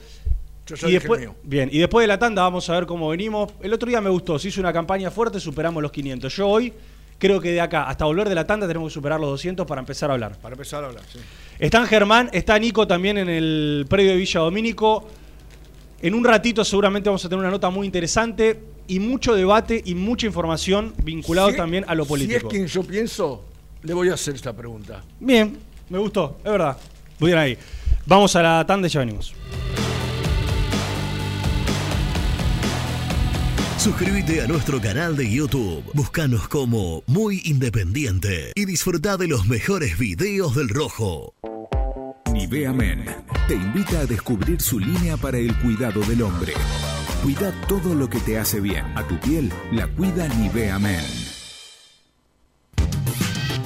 Yo y después, bien, y después de la tanda vamos a ver cómo venimos. El otro día me gustó, se hizo una campaña fuerte, superamos los 500. Yo hoy creo que de acá hasta volver de la tanda tenemos que superar los 200 para empezar a hablar. Para empezar a hablar, sí. Está Germán, está Nico también en el predio de Villa Domínico. En un ratito seguramente vamos a tener una nota muy interesante y mucho debate y mucha información vinculado también a lo político. Si es quien yo pienso, le voy a hacer esta pregunta. Bien, me gustó, es verdad. Muy bien ahí. Vamos a la tanda y ya venimos. Suscríbete a nuestro canal de YouTube, búscanos como Muy Independiente y disfruta de los mejores videos del Rojo. Nivea Men te invita a descubrir su línea para el cuidado del hombre. Cuida todo lo que te hace bien. A tu piel la cuida Nivea Men.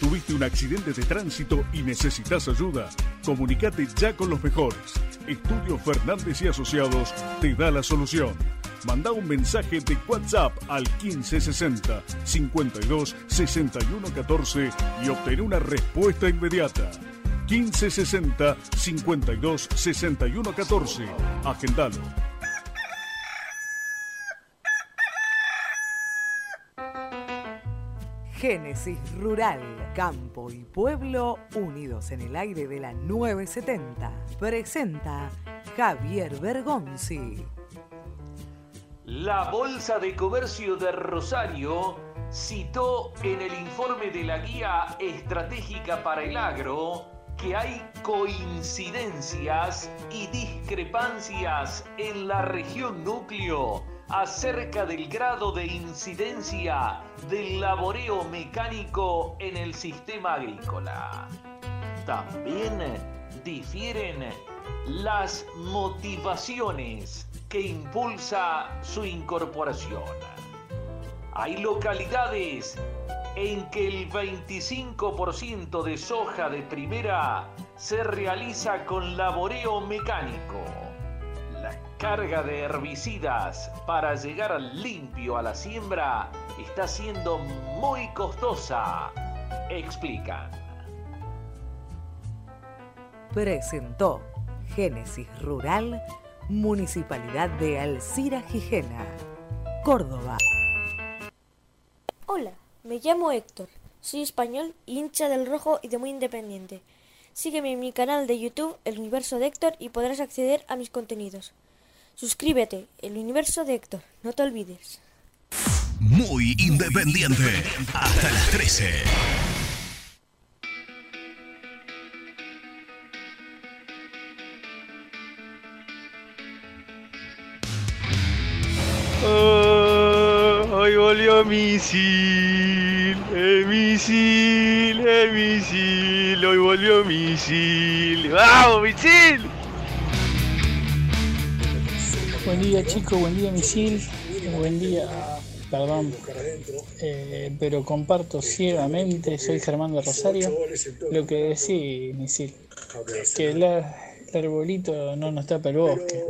¿Tuviste un accidente de tránsito y necesitas ayuda? Comunicate ya con los mejores. Estudio Fernández y Asociados te da la solución Manda un mensaje de WhatsApp al 1560 52 61 14 y obtén una respuesta inmediata. 1560 52 61 14. Agendalo. Génesis Rural, Campo y Pueblo unidos en el aire de la 970. Presenta Javier Bergonzi. La Bolsa de Comercio de Rosario citó en el informe de la Guía Estratégica para el Agro que hay coincidencias y discrepancias en la región núcleo acerca del grado de incidencia del laboreo mecánico en el sistema agrícola. También difieren las motivaciones que impulsa su incorporación. Hay localidades en que el 25% de soja de primera se realiza con laboreo mecánico. Carga de herbicidas para llegar limpio a la siembra está siendo muy costosa, explican. Presentó Génesis Rural, Municipalidad de Alcira Gijena, Córdoba. Hola. Me llamo Héctor, soy español, hincha del rojo y de muy independiente. Sígueme en mi canal de YouTube, El Universo de Héctor, y podrás acceder a mis contenidos. Suscríbete, El Universo de Héctor, no te olvides. Muy independiente, hasta las 13. hoy volvió misil, el misil, el misil, hoy volvió misil. ¡Vamos, misil! Buen día chicos, buen día misil, buen día, perdón, eh, pero comparto ciegamente, soy Germán de Rosario, lo que decís misil, que el, el arbolito no nos tapa el bosque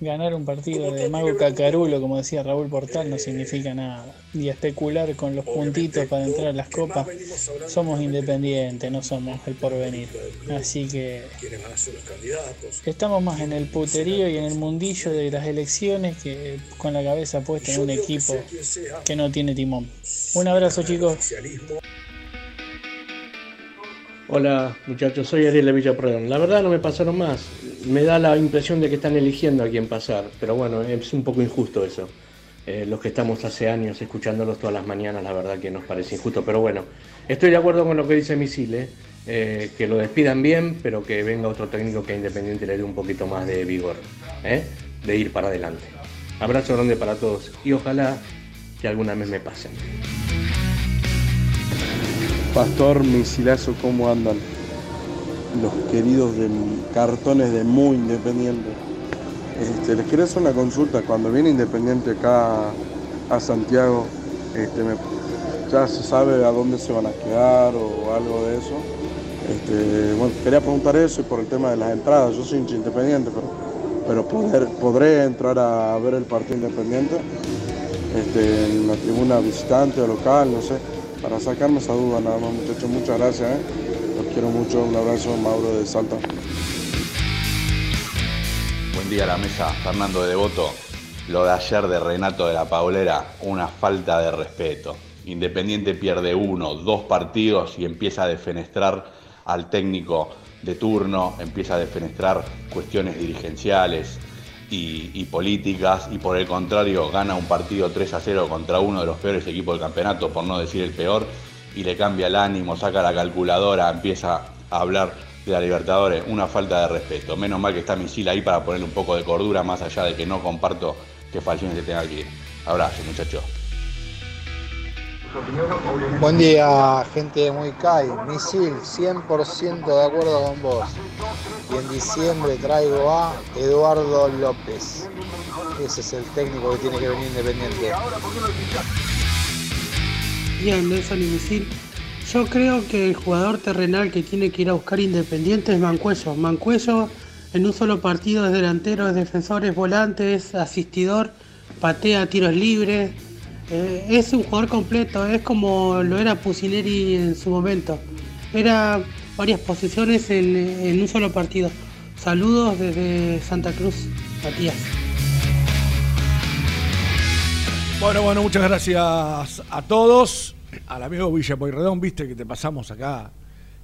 ganar un partido de Mago Cacarulo, como decía Raúl Portal, no significa nada. Y especular con los puntitos para entrar a las copas, somos independientes, no somos el porvenir. Así que estamos más en el puterío y en el mundillo de las elecciones que con la cabeza puesta en un equipo que no tiene timón. Un abrazo chicos. Hola muchachos, soy Ariel de Villa La verdad no me pasaron más. Me da la impresión de que están eligiendo a quién pasar, pero bueno, es un poco injusto eso. Eh, los que estamos hace años escuchándolos todas las mañanas, la verdad que nos parece injusto, pero bueno, estoy de acuerdo con lo que dice Misile, eh, que lo despidan bien, pero que venga otro técnico que Independiente le dé un poquito más de vigor, ¿eh? de ir para adelante. Abrazo grande para todos y ojalá que alguna vez me pasen. Pastor, misilazo, ¿cómo andan? Los queridos de cartones de muy independiente. Este, les quiero hacer una consulta. Cuando viene Independiente acá a Santiago, este, ya se sabe a dónde se van a quedar o algo de eso. Este, bueno, quería preguntar eso y por el tema de las entradas. Yo soy hincha independiente, pero, podré entrar a ver el partido independiente este, en la tribuna visitante o local, no sé para sacarme esa duda nada más muchachos. Muchas gracias, ¿eh? Los quiero mucho. Un abrazo, Mauro de Salta. Buen día a la mesa, Fernando de Devoto. Lo de ayer de Renato de la Paulera, una falta de respeto. Independiente pierde uno, dos partidos y empieza a defenestrar al técnico de turno, empieza a defenestrar cuestiones dirigenciales, y, políticas y por el contrario gana un partido 3 a 0 contra uno de los peores equipos del campeonato, por no decir el peor, y le cambia el ánimo, saca la calculadora, empieza a hablar de la Libertadores, una falta de respeto. Menos mal que está Misil ahí para ponerle un poco de cordura, más allá de que no comparto que Falcioni se tenga que ir. Abrazo, muchachos. Buen día, gente de Muy. Misil, 100% de acuerdo con vos. Y en diciembre traigo a Eduardo López. Ese es el técnico que tiene que venir independiente. Bien, Nelson y Misil. Yo creo que el jugador terrenal que tiene que ir a buscar Independiente es Mancuello. Mancuello en un solo partido es delantero, es defensor, es volante, es asistidor, patea tiros libres eh, es un jugador completo, es como lo era Pusineri en su momento. Era varias posiciones en, un solo partido. Saludos desde Santa Cruz, Matías. Bueno, bueno, muchas gracias a todos. al amigo Villa Poirredón, viste que te pasamos acá.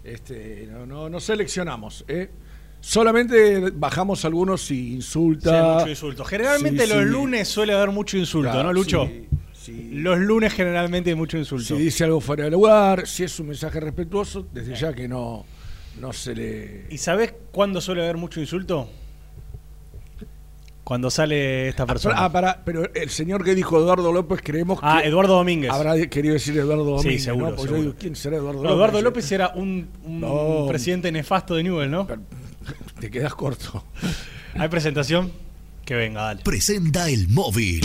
Este, no, no, seleccionamos, ¿eh? Solamente bajamos algunos y insulta. mucho insulto. Generalmente los lunes suele haber mucho insulto, ¿no, Lucho? Los lunes generalmente hay mucho insulto. Si dice algo fuera de lugar, si es un mensaje respetuoso, desde ya que no, no se le. ¿Y sabes cuándo suele haber mucho insulto? Cuando sale esta persona. Ah, para, pero el señor que dijo Eduardo López, creemos ah, que. Ah, Eduardo Domínguez. Habrá querido decir Eduardo Domínguez. Sí, seguro. ¿no? ¿Quién será Eduardo López? Eduardo López era un, presidente nefasto de Newell, ¿no? te quedas corto. ¿Hay presentación? Que venga, dale. Presenta el móvil.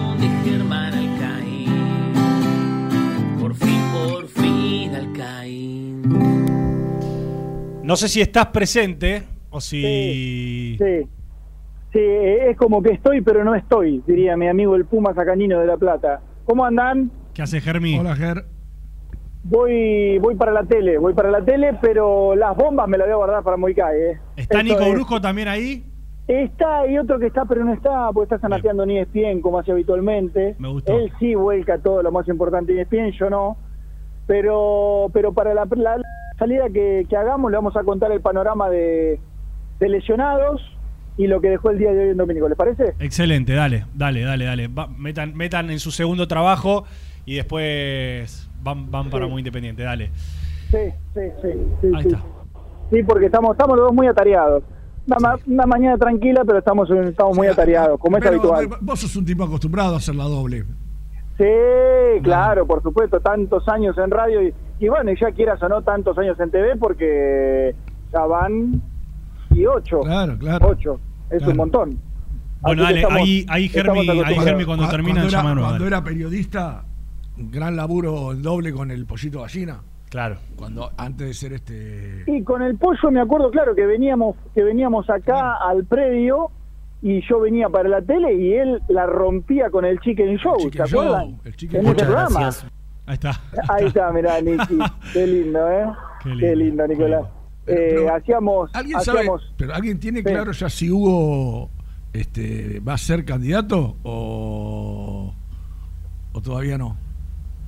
No sé si estás presente o si... Sí, sí, es como que estoy pero no estoy, diría mi amigo el Puma Sacanino de La Plata. ¿Cómo andan? ¿Qué hace Germi? Hola Ger. Voy, voy para la tele, voy para la tele, pero las bombas me las voy a guardar para Moicay. ¿eh? ¿Está Nico Brusco también ahí? Está, y otro que está, pero no está, porque está sanateando ni ESPN como hace habitualmente. Me gustó. Él sí vuelca todo lo más importante de ESPN, yo no. Pero, pero para la, salida que, que hagamos le vamos a contar el panorama de, de lesionados y lo que dejó el día de hoy en Dominico. ¿Les parece? Excelente, dale, dale, dale, dale. metan, metan en su segundo trabajo y después van, van para muy independiente, dale. Sí, sí, sí. Ahí está. Sí, porque estamos, estamos los dos muy atareados. Una, mañana tranquila, pero estamos, estamos muy atareados, como es habitual. Vos sos un tipo acostumbrado a hacer la doble. Sí, claro, por supuesto, tantos años en radio y, y bueno, ya quieras o no, tantos años en TV porque ya van y 8. Claro, claro. 8. Es un montón. Bueno, dale, ahí, ahí Germi, ahí Germi cuando termina cuando era, Cuando era periodista, gran laburo doble con el pollito gallina. Claro. Cuando antes de ser este Y con el pollo me acuerdo claro que veníamos que veníamos acá al predio y yo venía para la tele y él la rompía con el Chicken Show, el chicken ¿te acuerdas? El chicken en programa. Ahí está. Ahí está, mirá, Niki. (laughs) Qué lindo, ¿eh? Qué lindo, Qué lindo Nicolás. Eh, hacíamos, ¿alguien pero alguien tiene claro ya si Hugo este, va a ser candidato o, o todavía no.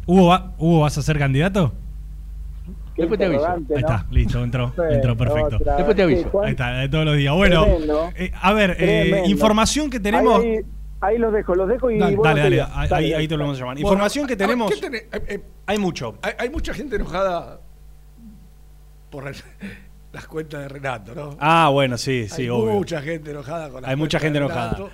Hugo, va, Hugo, ¿vas a ser candidato? Después te aviso. Ahí está, listo, entró, entró perfecto. Después te aviso. Ahí está, de todos los días. Bueno, eh, a ver, eh, información que tenemos. Ahí, los dejo, los dejo y. Dale, dale, ahí, ahí, te lo vamos a llamar. información que tenemos. hay mucho. Hay, hay, mucha gente enojada por (laughs) las cuentas de Renato, ¿no? Ah, bueno, sí, sí, hay mucha gente enojada con las Hay mucha gente enojada.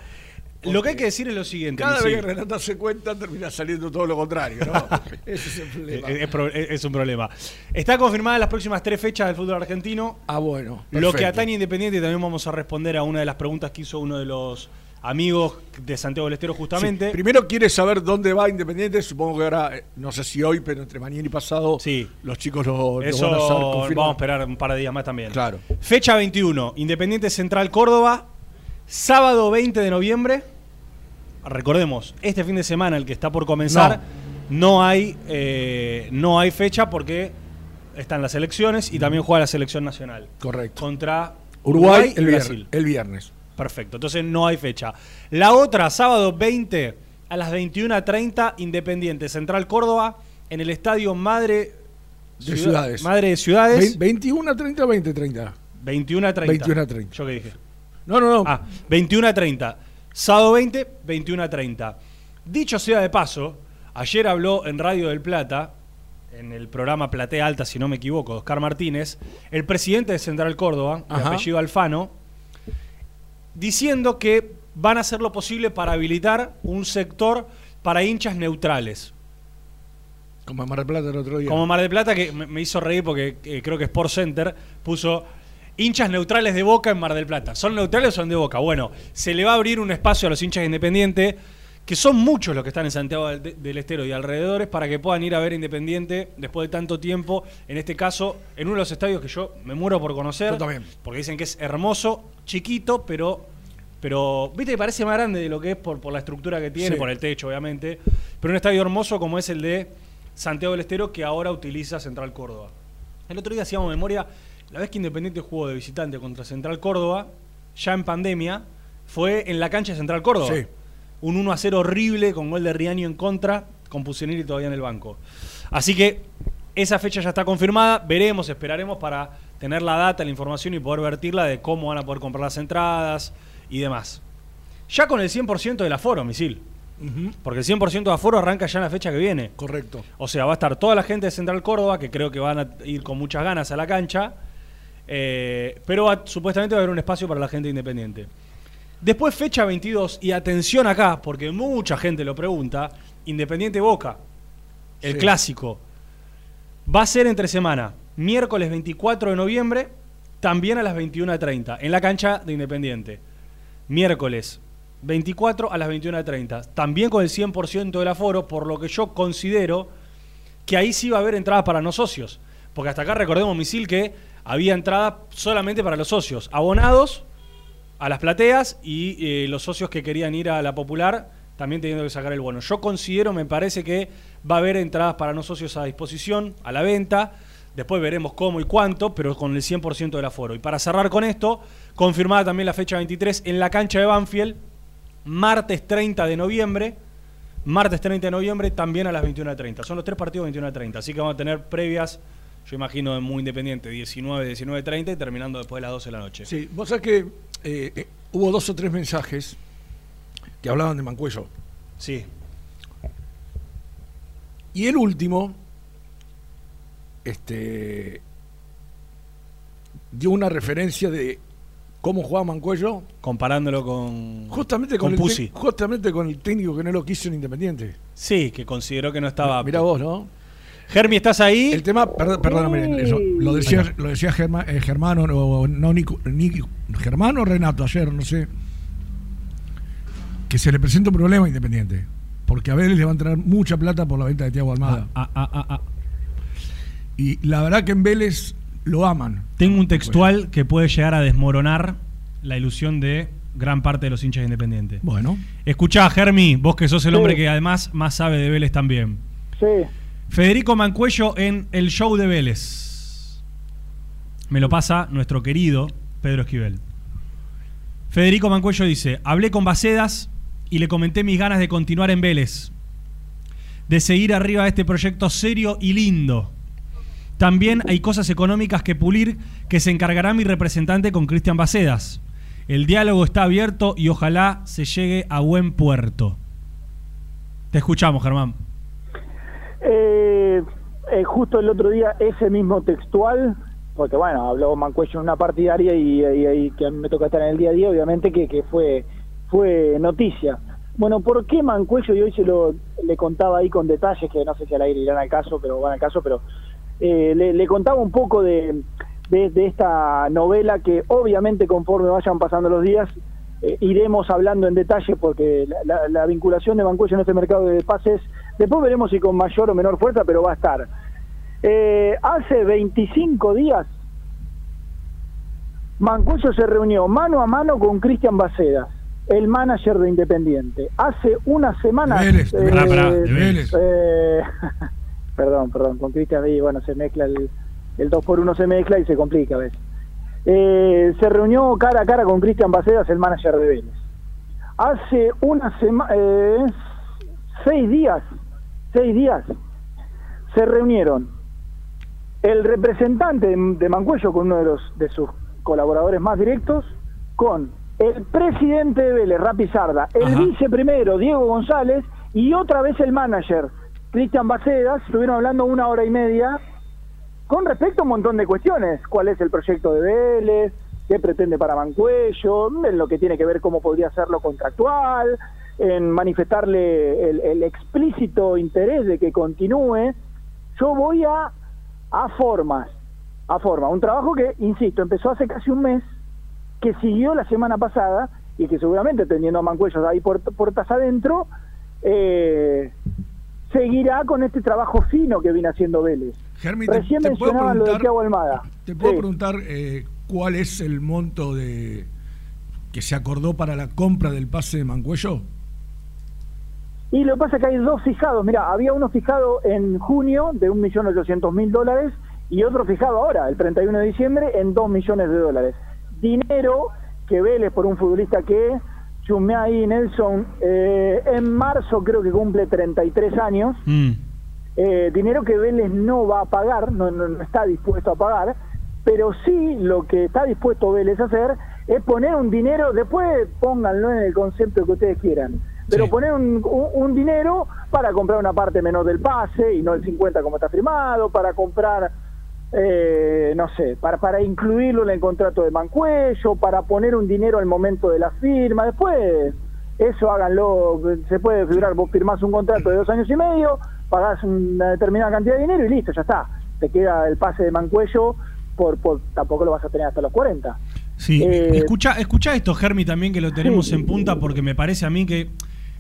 Lo que hay que decir es lo siguiente. Cada vez que Renato hace cuenta termina saliendo todo lo contrario, ¿no? (laughs) Ese es el problema. Es, un problema. Está confirmada las próximas tres fechas del fútbol argentino. Ah, bueno. Lo que atañe Independiente también vamos a responder a una de las preguntas que hizo uno de los amigos de Santiago del Estero justamente. Primero quiere saber dónde va Independiente, supongo que ahora, eh, no sé si hoy, pero entre mañana y pasado sí. los chicos lo, Eso van a Vamos a esperar un par de días más también. Claro. Fecha 21, Independiente Central Córdoba, sábado 20 de noviembre. Recordemos, este fin de semana, el que está por comenzar, no, hay, eh, no hay fecha porque están las elecciones y también juega la selección nacional. Correcto. Contra Uruguay, el, Brasil. el viernes. Perfecto, entonces no hay fecha. La otra, sábado 20 a las 21.30, Independiente Central Córdoba, en el estadio Madre de Ciudades. Madre de Ciudades. 21 30 20 30. 21 30. 21 30. ¿Yo qué dije? No, no, no. Ah, 21 30. Sábado 20, 21 30. Dicho sea de paso, ayer habló en Radio del Plata, en el programa Platea Alta, si no me equivoco, Oscar Martínez, el presidente de Central Córdoba, de apellido Alfano, diciendo que van a hacer lo posible para habilitar un sector para hinchas neutrales. Como en Mar del Plata el otro día. Como Mar del Plata, que me hizo reír porque eh, creo que Sport Center puso hinchas neutrales de Boca en Mar del Plata. ¿Son neutrales o son de Boca? Bueno, se le va a abrir un espacio a los hinchas independientes, que son muchos los que están en Santiago del, Estero y alrededores, para que puedan ir a ver Independiente después de tanto tiempo. En este caso, en uno de los estadios que yo me muero por conocer. Yo también. Porque dicen que es hermoso, chiquito, pero Pero, viste que parece más grande de lo que es por, por la estructura que tiene, por el techo, obviamente. Pero un estadio hermoso como es el de Santiago del Estero, que ahora utiliza Central Córdoba. El otro día hacíamos memoria, la vez que Independiente jugó de visitante contra Central Córdoba, ya en pandemia, fue en la cancha de Central Córdoba. Sí. Un 1 a 0 horrible con gol de Riaño en contra, con Pusineri todavía en el banco. Así que esa fecha ya está confirmada, veremos, esperaremos para tener la data, la información y poder vertirla de cómo van a poder comprar las entradas y demás. Ya con el 100% del aforo, misil. Porque el 100% de aforo arranca ya en la fecha que viene. Correcto. O sea, va a estar toda la gente de Central Córdoba, que creo que van a ir con muchas ganas a la cancha, eh, pero supuestamente va a haber un espacio para la gente independiente. Después fecha 22, y atención acá, porque mucha gente lo pregunta, Independiente Boca, el clásico, va a ser entre semana, miércoles 24 de noviembre, también a las 21.30, en la cancha de Independiente. Miércoles 24 a las 21.30. También con el 100% del aforo, por lo que yo considero que ahí sí va a haber entradas para no socios. Porque hasta acá recordemos, Misil, que había entradas solamente para los socios. Abonados a las plateas y eh, los socios que querían ir a la popular también teniendo que sacar el bono. Yo considero, me parece que va a haber entradas para no socios a disposición, a la venta. Después veremos cómo y cuánto, pero con el 100% del aforo. Y para cerrar con esto, confirmada también la fecha 23 en la cancha de Banfield, martes 30 de noviembre. Martes 30 de noviembre también a las 21.30. Son los tres partidos 21.30. Así que vamos a tener previas, yo imagino, muy independiente, 19, 19.30 y terminando después de las 12 de la noche. Sí, vos sabés que eh, eh, hubo dos o tres mensajes que hablaban de Mancuello. Sí. Y el último, este, dio una referencia de cómo jugaba Mancuello. Comparándolo con. Justamente con, el justamente con el técnico que no lo quiso en Independiente. Sí, que consideró que no estaba. Mira vos, ¿no? Germi, ¿estás ahí? El tema, perdóname, lo decía, lo decía eh, Germano, o no, Germano o Renato ayer, no sé. Que se le presenta un problema a Independiente. Porque a Vélez le va a entrar mucha plata por la venta de Tiago Almada. Ah, ah, ah, ah, y la verdad que en Vélez lo aman. Tengo un textual que puede llegar a desmoronar la ilusión de gran parte de los hinchas independientes. Bueno. Escuchá, Germi, vos que sos el hombre que además más sabe de Vélez también. Sí. Federico Mancuello en el show de Vélez. Me lo pasa nuestro querido Pedro Esquivel. Federico Mancuello dice, hablé con Bacedas y le comenté mis ganas de continuar en Vélez, de seguir arriba de este proyecto serio y lindo. También hay cosas económicas que pulir que se encargará mi representante con Cristian Bacedas. El diálogo está abierto y ojalá se llegue a buen puerto. Te escuchamos, Germán. Eh, eh, justo el otro día, ese mismo textual, porque bueno, habló Mancuello en una partidaria y, que a mí me toca estar en el día a día, obviamente que, que fue, fue noticia. Bueno, ¿por qué Mancuello? Y hoy se lo le contaba ahí con detalles que no sé si al aire irán al caso, pero van al caso, pero eh, le, contaba un poco de, de, esta novela que obviamente conforme vayan pasando los días eh, iremos hablando en detalle porque la, vinculación de Mancuello en este mercado de pases, después veremos si con mayor o menor fuerza, pero va a estar. Eh, hace 25 días Mancuello se reunió mano a mano con Cristian Bacedas, el manager de Independiente. Hace una semana... (laughs) perdón, perdón, con Cristian ahí, bueno, se mezcla el, el 2 por 1 se mezcla y se complica a veces. Eh, se reunió cara a cara con Cristian Bacedas, el manager de Vélez. Hace una semana, eh, seis días, seis días, se reunieron el representante de Mancuello con uno de, los, de sus colaboradores más directos, con el presidente de Vélez, Rapizarda, el viceprimero, Diego González, y otra vez el manager, Cristian Bacedas, estuvieron hablando una hora y media con respecto a un montón de cuestiones. ¿Cuál es el proyecto de Vélez? ¿Qué pretende para Mancuello? En lo que tiene que ver cómo podría ser lo contractual, en manifestarle el, explícito interés de que continúe. Yo voy a, a formas, a forma. Un trabajo que, insisto, empezó hace casi un mes, que siguió la semana pasada y que seguramente teniendo a Mancuello ahí puertas adentro, eh, seguirá con este trabajo fino que viene haciendo Vélez. Recién te, mencionaban lo de Thiago Almada. Te puedo preguntar eh, cuál es el monto de que se acordó para la compra del pase de Mancuello? Y lo que pasa es que hay dos fijados. Mira, había uno fijado en junio de 1.800.000 dólares y otro fijado ahora, el 31 de diciembre, en 2 millones de dólares. Dinero que Vélez por un futbolista que es Nelson eh, en marzo creo que cumple 33 años. Mm. Eh, dinero que Vélez no va a pagar, no, no, está dispuesto a pagar, pero sí lo que está dispuesto Vélez a hacer es poner un dinero, después pónganlo en el concepto que ustedes quieran, pero poner un, un, dinero para comprar una parte menor del pase y no el 50 como está firmado, para comprar, eh, no sé, para, para incluirlo en el contrato de Mancuello, para poner un dinero al momento de la firma, después eso háganlo, se puede figurar, vos firmás un contrato de dos años y medio, pagás una determinada cantidad de dinero y listo, ya está, te queda el pase de Mancuello, por, por tampoco lo vas a tener hasta los 40. Sí, eh, escucha, escucha esto, Germi, también que lo tenemos en punta, porque me parece a mí que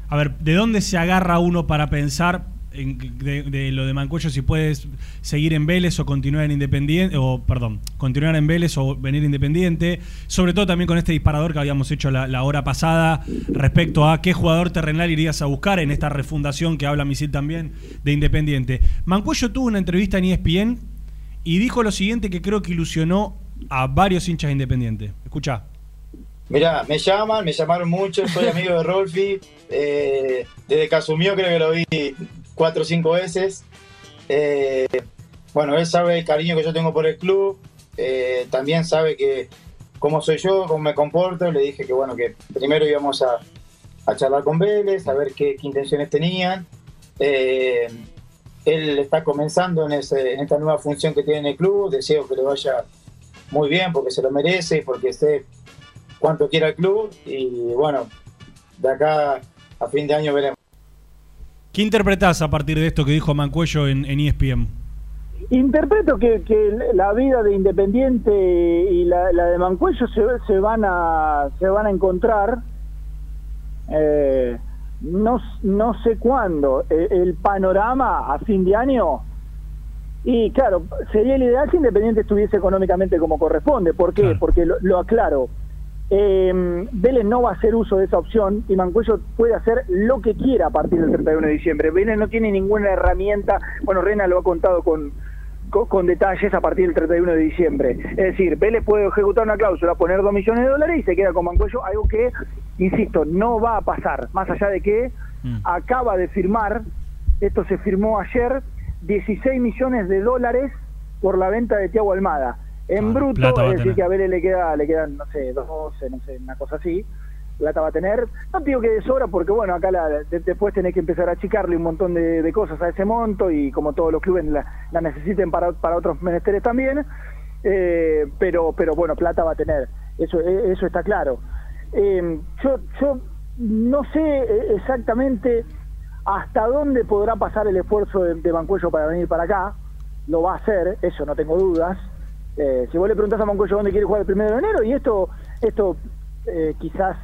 a ver, ¿de dónde se agarra uno para pensar en, de, lo de Mancuello si puedes seguir en Vélez o continuar en Independiente, o perdón, continuar en Vélez o venir Independiente, sobre todo también con este disparador que habíamos hecho la, hora pasada respecto a qué jugador terrenal irías a buscar en esta refundación que habla Misil también de Independiente. Mancuello tuvo una entrevista en ESPN y dijo lo siguiente que creo que ilusionó a varios hinchas de Independiente. Escucha. Mirá, me llaman, me llamaron mucho, soy (laughs) amigo de Rolfi. Eh, desde que asumió creo que lo vi cuatro o cinco veces. Eh, bueno, él sabe el cariño que yo tengo por el club. Eh, también sabe que cómo soy yo, cómo me comporto. Le dije que bueno, que primero íbamos a, charlar con Vélez, a ver qué, intenciones tenían. él está comenzando en, en esta nueva función que tiene en el club. Deseo que le vaya muy bien porque se lo merece, porque esté cuánto quiera el club y bueno, de acá a fin de año veremos. ¿Qué interpretás a partir de esto que dijo Mancuello en, en ESPN? Interpreto que, la vida de Independiente y la, de Mancuello se, se, van a se van a encontrar eh, no, no sé cuándo e, el, panorama a fin de año y claro sería el ideal que Independiente estuviese económicamente como corresponde ¿por qué? porque lo aclaro eh, Vélez no va a hacer uso de esa opción y Mancuello puede hacer lo que quiera a partir del 31 de diciembre. Vélez no tiene ninguna herramienta, bueno, Rena lo ha contado con, con, detalles a partir del 31 de diciembre. Es decir, Vélez puede ejecutar una cláusula, poner 2 millones de dólares y se queda con Mancuello, algo que, insisto, no va a pasar, más allá de que mm. acaba de firmar, esto se firmó ayer, 16 millones de dólares por la venta de Tiago Almada en bruto, es decir, que a Vélez le, queda, le quedan, no sé, 12, no sé, una cosa así. Plata va a tener. No digo que de sobra, porque bueno, acá después tenés que empezar a achicarle un montón de, cosas a ese monto y como todos los clubes la, necesiten para, para otros menesteres también. Eh, pero, pero bueno, plata va a tener. Eso, e, eso está claro. Eh, yo, yo no sé eh, exactamente hasta dónde podrá pasar el esfuerzo de, de Bancuello para venir para acá. Lo va a hacer, eso no tengo dudas. Eh, si vos le preguntás a Mancuello dónde quiere jugar el primero de enero, y esto, esto eh, quizás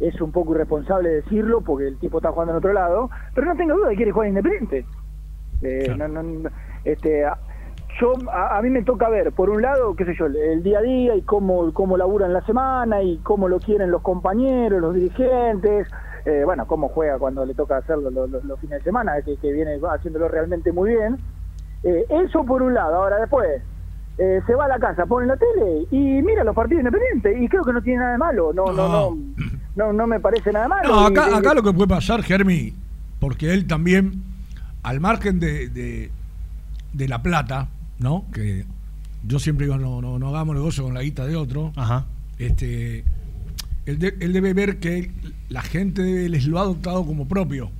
es un poco irresponsable decirlo porque el tipo está jugando en otro lado, pero no tengo duda que quiere jugar independiente. Eh, este, yo a, mí me toca ver, por un lado, qué sé yo, el día a día y cómo, cómo laburan la semana y cómo lo quieren los compañeros, los dirigentes, bueno, cómo juega cuando le toca hacerlo los, fines de semana, que, que, viene haciéndolo realmente muy bien. eso por un lado, ahora después, eh, se va a la casa, pone la tele y mira los partidos independientes y creo que no tiene nada de malo, no, no, no, no, no, me parece nada malo. No, acá, acá lo que puede pasar, Germi, porque él también, al margen de, de, la plata, ¿no? Que yo siempre digo, no, no, no hagamos negocio con la guita de otro. Ajá. Este, él, debe ver que la gente les lo ha adoptado como propio.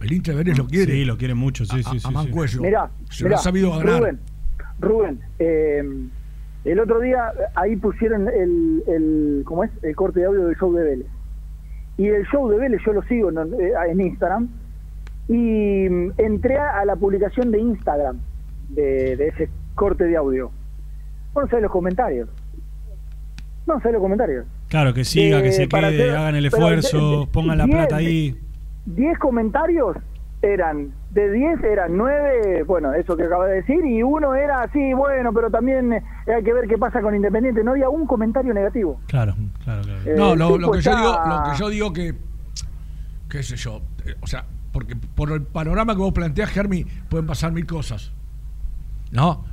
El hincha de Vélez lo quiere. Sí, lo quiere mucho, sí, sí, sí. A Mancuello. Mira, se lo ha sabido ganar. Rubén, eh, el otro día ahí pusieron el, el, ¿cómo es? el corte de audio del show de Vélez. Y el show de Vélez yo lo sigo en, eh, Instagram y mm, entré a la publicación de Instagram de, ese corte de audio. No sé los comentarios. No sé los comentarios. Claro, que siga, que se eh, quede, hagan el esfuerzo, pongan la plata ahí. Diez comentarios eran de 10 eran 9, bueno, eso que acaba de decir, y uno era así, bueno, pero también eh, hay que ver qué pasa con Independiente. No había un comentario negativo. Claro, claro, claro. Eh, No, lo, que yo digo, lo que yo digo que, qué sé yo, eh, o sea, porque por el panorama que vos planteás, Germi, pueden pasar mil cosas. ¿No?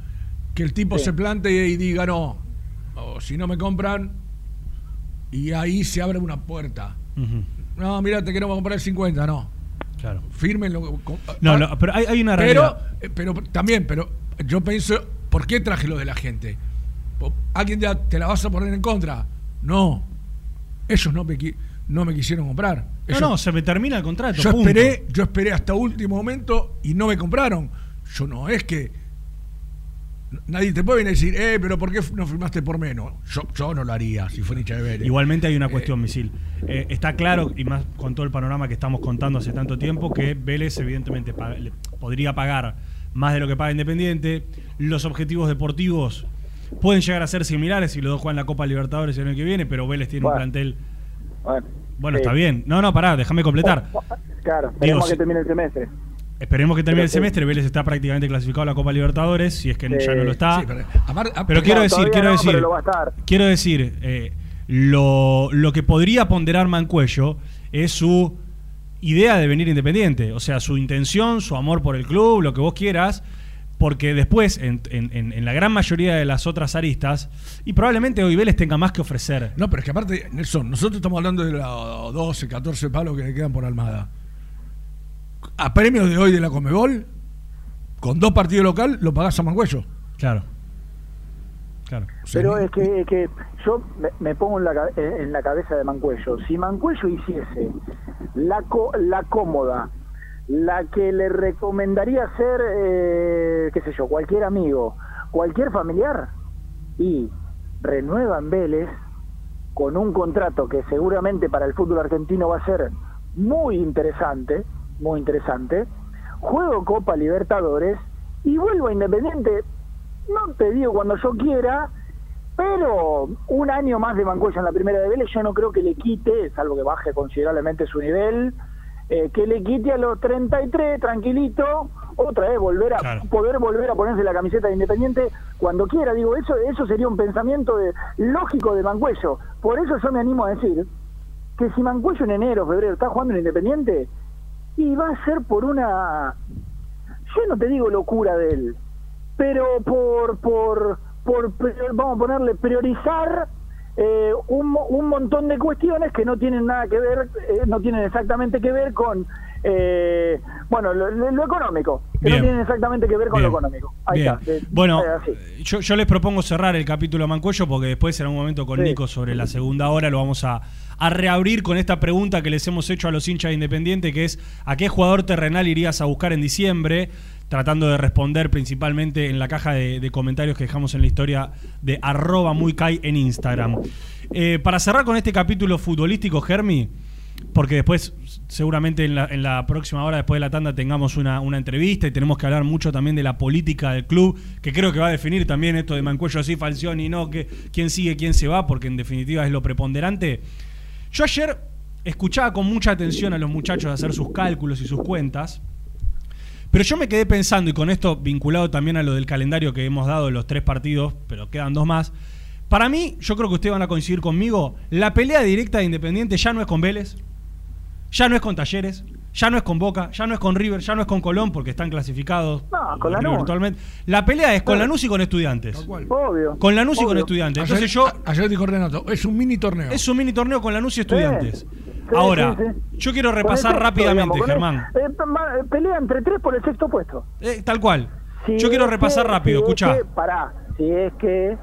Que el tipo Sí. se plantee y diga, no, o si no me compran, y ahí se abre una puerta. No, mira, te queremos comprar el 50, no. Claro. Fírmenlo. con- No, ah, no, pero hay, hay una pero, realidad. eh, pero también, pero yo pienso, ¿por qué traje lo de la gente? ¿Alguien te la vas a poner en contra? No. Ellos no me, no me quisieron comprar. No, no, se me termina el contrato. yo punto. esperé, yo esperé hasta último momento y no me compraron. Yo no es que nadie te puede venir a decir, eh, pero ¿por qué no firmaste por menos? Yo, yo no lo haría si fuera hincha de Vélez. Igualmente hay una cuestión, Misil. Eh, está claro, y más con todo el panorama que estamos contando hace tanto tiempo, que Vélez evidentemente podría pagar más de lo que paga Independiente. Los objetivos deportivos pueden llegar a ser similares si los dos juegan la Copa Libertadores el año que viene, pero Vélez tiene un plantel... Bueno, Bueno, sí. está bien. No, no, pará, déjame completar. Claro, sí. que termine el semestre. Esperemos que termine el sí. semestre. Vélez está prácticamente clasificado a la Copa Libertadores, si es que ya no lo está. Sí, pero, apar- ap- Pero quiero No, decir, quiero no, decir, quiero decir, eh, lo, lo que podría ponderar Mancuello es su idea de venir independiente, o sea, su intención, su amor por el club, lo que vos quieras, porque después, en, en- en- en la gran mayoría de las otras aristas, y probablemente hoy Vélez tenga más que ofrecer. No, pero es que aparte, Nelson, nosotros estamos hablando de los 12, 14 palos que le quedan por Almada. A premios de hoy de la Comebol, con dos partidos local, lo pagás a Mancuello. Claro. Claro. Pero es que, es que yo me, me pongo en la, ca- en la cabeza de Mancuello. Si Mancuello hiciese la, co- la cómoda, la que le recomendaría hacer, eh, qué sé yo, cualquier amigo, cualquier familiar, y renueva en Vélez con un contrato que seguramente para el fútbol argentino va a ser muy interesante, muy interesante, juego Copa Libertadores y vuelvo a Independiente, no te digo cuando yo quiera, pero un año más de Mancuello en la primera de Vélez yo no creo que le quite, salvo que baje considerablemente su nivel, eh, que le quite a los 33, tranquilito, otra vez volver a poder volver a ponerse la camiseta de Independiente cuando quiera. Digo, eso eso sería un pensamiento de, lógico de Mancuello. Por eso yo me animo a decir que si Mancuello en enero, febrero está jugando en Independiente, y va a ser por una, yo no te digo locura de él, pero por, por, por vamos a ponerle, priorizar eh, un, un montón de cuestiones que no tienen nada que ver, eh, no tienen exactamente que ver con, eh, bueno, lo, económico, que Bien. no tienen exactamente que ver con Bien. lo económico. Ahí Bien. está. Bueno, eh, yo, yo les propongo cerrar el capítulo Mancuello porque después será un momento con Sí. Nico sobre la segunda hora. Lo vamos a, a reabrir con esta pregunta que les hemos hecho a los hinchas de Independiente, que es ¿a qué jugador terrenal irías a buscar en diciembre? Tratando de responder principalmente en la caja de, de comentarios que dejamos en la historia de arroba muy en Instagram. Eh, para cerrar con este capítulo futbolístico, Germi, porque después seguramente en la, próxima hora, después de la tanda, tengamos una, entrevista y tenemos que hablar mucho también de la política del club, que creo que va a definir también esto de Mancuello sí, Falcioni no, que quién sigue, quién se va, porque en definitiva es lo preponderante. Yo ayer escuchaba con mucha atención a los muchachos hacer sus cálculos y sus cuentas, pero yo me quedé pensando, y con esto vinculado también a lo del calendario que hemos dado, los tres partidos, pero quedan dos más. Para mí, yo creo que ustedes van a coincidir conmigo, la pelea directa de Independiente ya no es con Vélez, ya no es con Talleres, ya no es con Boca, ya no es con River, ya no es con Colón porque están clasificados No, con Lanús. virtualmente. La pelea es con Lanús y con Estudiantes. Obvio. Con Lanús y con. Estudiantes. Ayer, Entonces yo a- ayer dijo Renato, es un mini torneo. es un mini torneo con Lanús y Estudiantes. Sí, Ahora, sí, sí. yo quiero repasar sexto, rápidamente, digamos, el- Germán. eh, pa- pelea entre tres por el sexto puesto. Eh, tal cual. Si yo quiero repasar que- rápido, si es escucha. que- pará, si es que.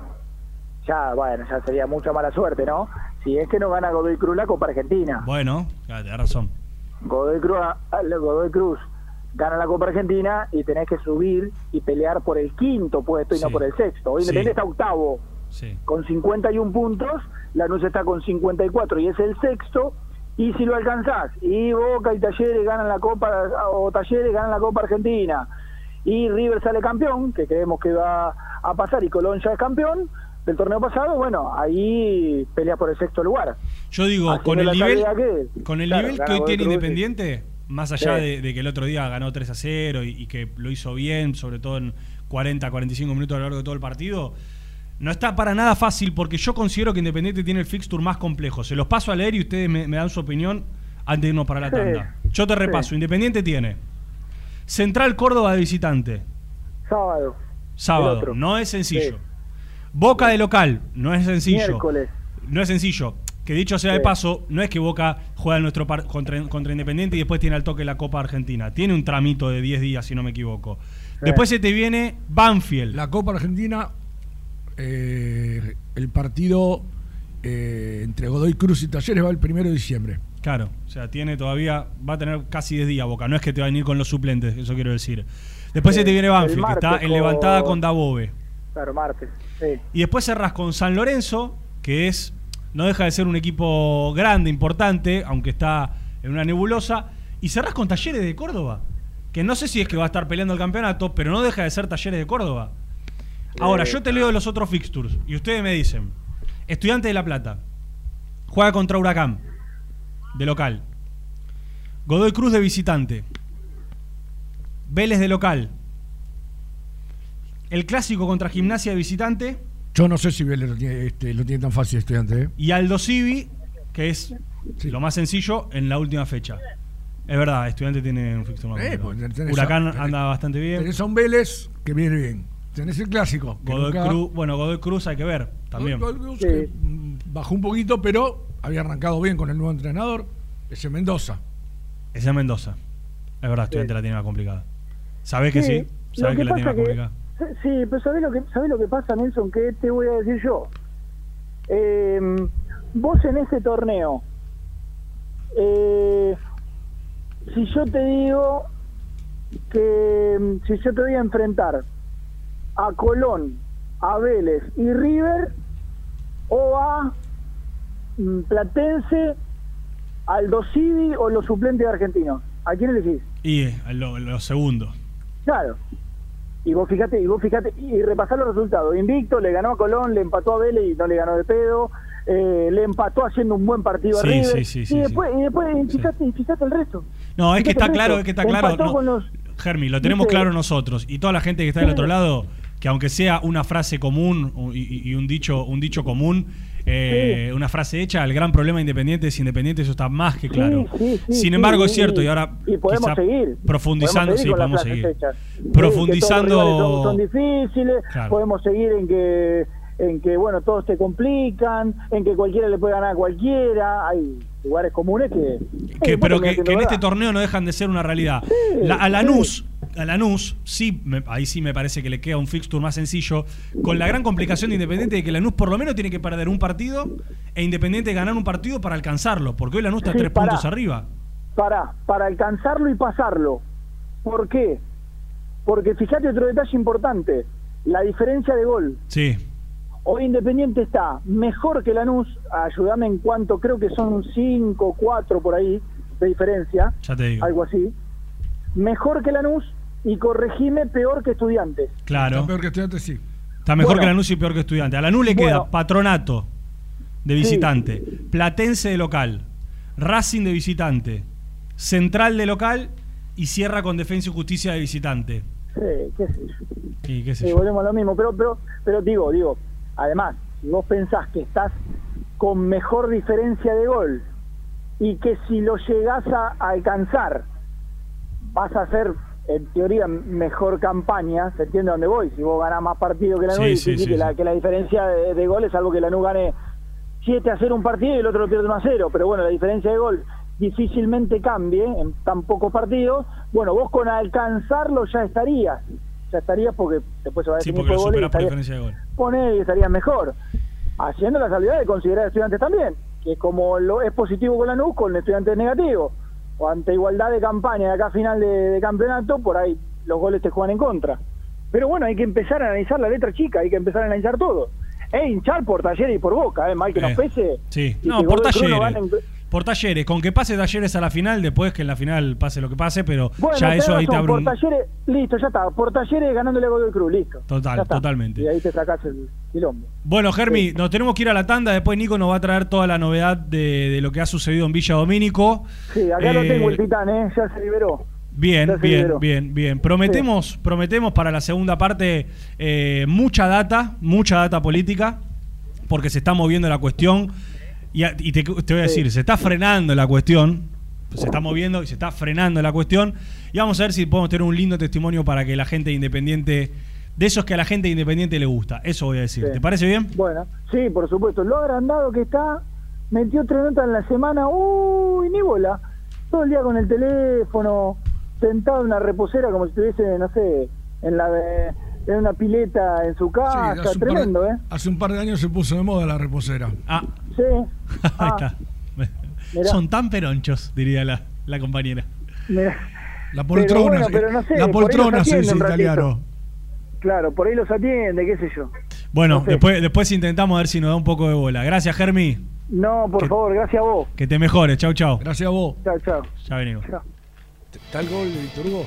Ya, bueno, ya sería mucha mala suerte, ¿no? Si es que no gana Godoy Cruz la Copa Argentina. Bueno, claro, tenés razón. Godoy Cruz, ah, Godoy Cruz gana la Copa Argentina y tenés que subir y pelear por el quinto puesto y no Sí. por el sexto. Hoy Sí. Independiente está octavo Sí. con 51 puntos, Lanús está con 54 y es el sexto. Y si lo alcanzás, y Boca y Talleres ganan la Copa, o Talleres ganan la Copa Argentina, y River sale campeón, que creemos que va a pasar, y Colón ya es campeón del torneo pasado, bueno, ahí pelea por el sexto lugar. Yo digo, con el nivel, que- con el claro, nivel que hoy tiene Cruz Independiente, más allá de, que el otro día ganó 3 a 0 y, que lo hizo bien, sobre todo en 40, 45 minutos a lo largo de todo el partido, no está para nada fácil porque yo considero que Independiente tiene el fixture más complejo. Se los paso a leer y ustedes me, dan su opinión antes de irnos para la tanda. Yo te repaso. Independiente tiene Central Córdoba de visitante. Sábado. Sábado. No es sencillo. Boca de local. No es sencillo. Miércoles. No es sencillo. Que dicho sea de paso, no es que Boca juega nuestro contra, contra, Independiente y después tiene al toque la Copa Argentina. Tiene un tramito de 10 días, si no me equivoco. Después se te viene Banfield. La Copa Argentina, eh, el partido eh, entre Godoy Cruz y Talleres va el primero de diciembre. Claro, o sea, tiene todavía, va a tener casi 10 días Boca. No es que te va a venir con los suplentes, eso quiero decir. Después se te viene Banfield, que está en levantada con Dabove. Claro, martes. Y después cerrás con San Lorenzo, que es no deja de ser un equipo grande, importante, aunque está en una nebulosa. Y cerrás con Talleres de Córdoba, que no sé si es que va a estar peleando el campeonato, pero no deja de ser Talleres de Córdoba. Ahora, yo te leo los otros fixtures y ustedes me dicen, Estudiante de La Plata, juega contra Huracán, de local. Godoy Cruz de visitante. Vélez de local. El clásico contra Gimnasia de visitante. Yo no sé si Vélez lo tiene, este, tan fácil estudiante. ¿eh? Y Aldo Civi, que es lo más sencillo en la última fecha. Es verdad, estudiante tiene un fixture más eh, pues, Huracán anda bastante bien. Tenés a un Vélez que viene bien. Tenés el clásico. Godoy Cruz, bueno, Godoy Cruz hay que ver también. Godoy Cruz bajó un poquito, pero había arrancado bien con el nuevo entrenador. Ese Mendoza. Ese Mendoza. Es verdad, estudiante la tiene más complicada. ¿Sabés que sí? ¿Sabés que, la tiene más complicada? Sí, pero ¿sabés lo, que, lo que pasa, Nelson? ¿Qué te voy a decir yo? Eh, vos en ese torneo, eh, si yo te digo que si yo te voy a enfrentar a Colón, a Vélez y River o a mm, Platense, Aldo Civi o los suplentes argentinos, ¿a quién elegís? Y eh, los lo segundos. Claro, y vos fíjate, y vos fíjate, y repasar los resultados. Invicto, le ganó a Colón, le empató a Vélez y no le ganó de pedo. Eh, le empató haciendo un buen partido a River. y después, y después fíjate, fíjate el resto. No, es que está claro, es que está claro. No, Germi, lo tenemos claro nosotros y toda la gente que está del otro lado, que aunque sea una frase común y, y un dicho, un dicho común, eh, una frase hecha, el gran problema Independiente es Independiente, eso está más que claro. Sin embargo, es cierto, y ahora podemos seguir. profundizando, sí, podemos seguir. Profundizando. son difíciles, podemos seguir en que en que bueno todos te complican, en que cualquiera le puede ganar a cualquiera, hay lugares comunes que... pero que, en este torneo no dejan de ser una realidad. la, a Lanús, a Lanús, sí, ahí sí me parece que le queda un fixture más sencillo, con la gran complicación de Independiente de que Lanús por lo menos tiene que perder un partido e Independiente ganar un partido para alcanzarlo, porque hoy Lanús está tres puntos arriba. Para, para alcanzarlo y pasarlo. ¿Por qué? Porque fíjate otro detalle importante, la diferencia de gol. Sí. Hoy Independiente está mejor que Lanús, ayúdame en cuanto, creo que son 5, 4 por ahí de diferencia, ya te digo. algo así. Mejor que Lanús y corregime peor que Estudiantes. Claro. Está peor que Estudiantes, sí. Está mejor que Lanús y peor que Estudiantes. A Lanús le queda Patronato de visitante, Platense de local, Racing de visitante, Central de local y cierra con Defensa y Justicia de visitante. Sí, qué sé yo. Sí, qué sé yo. volvemos a lo mismo, pero, pero, pero digo, digo, Además, si vos pensás que estás con mejor diferencia de gol y que si lo llegás a alcanzar vas a hacer en teoría mejor campaña, se entiende dónde voy, si vos ganás más partidos que la NU, sí, que, la, que, la, diferencia de, goles, algo que la NU gane 7 a 0 un partido y el otro lo pierde 1 a 0, pero bueno, la diferencia de gol difícilmente cambie en tan pocos partidos, bueno, vos con alcanzarlo ya estarías. Ya estarías porque después se va a definir sí, porque lo diferencia de gol. Poner y estaría mejor. Haciendo la salvedad de considerar estudiantes también, que como lo es positivo con la NUC, con estudiantes negativo, o ante igualdad de campaña de acá final de, campeonato, por ahí los goles te juegan en contra. Pero bueno, hay que empezar a analizar la letra chica, hay que empezar a analizar todo. E hinchar por taller y por boca, ¿eh? Mal que nos pese. Sí, no, por taller por talleres, con que pase talleres a la final, después que en la final pase lo que pase, pero Bueno, ya eso ahí te abre por un... talleres, listo, ya está. Por talleres ganándole a Godoy Cruz, listo. Total, totalmente. Y ahí te sacás el quilombo. Bueno, Germi, nos tenemos que ir a la tanda. Después Nico nos va a traer toda la novedad de, de lo que ha sucedido en Villa Domínico. Sí, acá lo Eh, tengo el titán, ¿eh? Ya se liberó. Bien, bien, bien, bien. Prometemos, prometemos para la segunda parte eh, mucha data, mucha data política, porque se está moviendo la cuestión. Y, a- y te, te voy a decir, se está frenando la cuestión. Se está moviendo y se está frenando la cuestión. Y vamos a ver si podemos tener un lindo testimonio para que la gente independiente, de esos que a la gente independiente le gusta. Eso voy a decir. Sí. ¿Te parece bien? Bueno, sí, por supuesto. Lo agrandado que está, metió tres notas en la semana, uy, ni bola. Todo el día con el teléfono, sentado en una reposera como si estuviese, no sé, en la de, en una pileta en su casa, hace un par de- tremendo, ¿eh? Hace un par de años se puso de moda la reposera. Ah, Sí. (laughs) ahí está. Mirá. Son tan peronchos, diría la, la compañera. Mirá. La Pero poltrona, bueno, pero no sé, la poltrona se dice italiano. Claro, por ahí los atiende, qué sé yo. Bueno, No sé. después, después intentamos ver si nos da un poco de bola. Gracias, Germi. No, por favor, gracias a vos. Que te mejores. Chau, chau. Gracias a vos. Chao, chao. Ya venimos. ¿Está el gol de Víctor Hugo?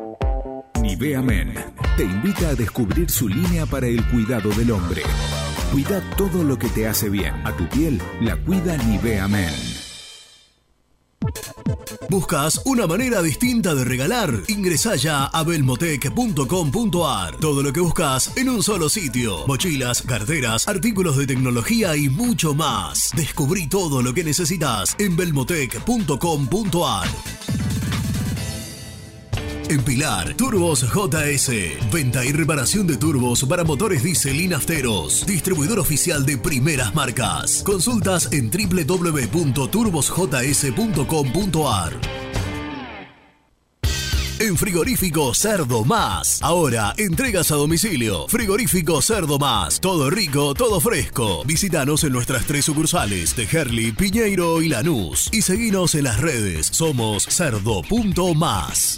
Nivea Men te invita a descubrir su línea para el cuidado del hombre. Cuida todo lo que te hace bien. A tu piel la cuida Nivea Men. ¿Buscas una manera distinta de regalar? Ingresá ya a belmotec.com.ar. Todo lo que buscas en un solo sitio. Mochilas, carteras, artículos de tecnología y mucho más. Descubrí todo lo que necesitas en belmotec.com.ar. En Pilar, Turbos JS. Venta y reparación de turbos para motores diésel y nafteros. Distribuidor oficial de primeras marcas. Consultas en www.turbosjs.com.ar. En Frigorífico Cerdo Más. Ahora, entregas a domicilio. Frigorífico Cerdo Más. Todo rico, todo fresco. Visítanos en nuestras tres sucursales de Herli, Piñeiro y Lanús. Y seguinos en las redes. Somos cerdo.más.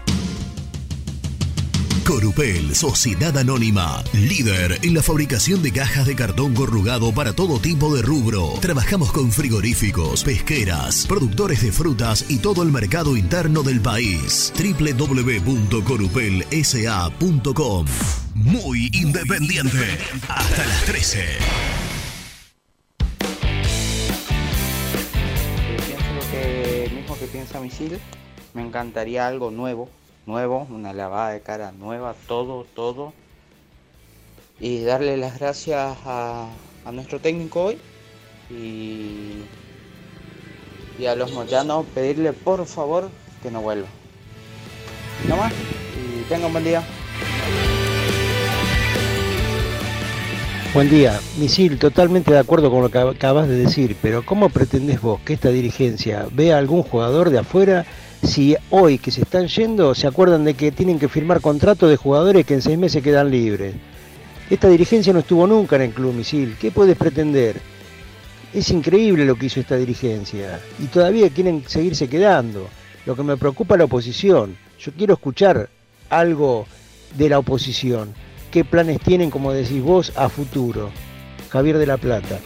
Corupel, Sociedad Anónima, líder en la fabricación de cajas de cartón corrugado para todo tipo de rubro. Trabajamos con frigoríficos, pesqueras, productores de frutas y todo el mercado interno del país. www.corupelsa.com Muy independiente. Hasta las 13. Pienso lo que mismo que piensa Misil. Me encantaría algo nuevo nuevo, una lavada de cara nueva, todo, todo. Y darle las gracias a, nuestro técnico hoy y, y a los moyanos pedirle por favor que no vuelva. No más y tenga un buen día. Buen día, Misil, totalmente de acuerdo con lo que acabas de decir, pero ¿cómo pretendés vos que esta dirigencia vea a algún jugador de afuera si hoy que se están yendo se acuerdan de que tienen que firmar contratos de jugadores que en seis meses quedan libres. Esta dirigencia no estuvo nunca en el Club Misil. ¿Qué puedes pretender? Es increíble lo que hizo esta dirigencia y todavía quieren seguirse quedando. Lo que me preocupa es la oposición. Yo quiero escuchar algo de la oposición. ¿Qué planes tienen, como decís vos, a futuro? Javier de la Plata.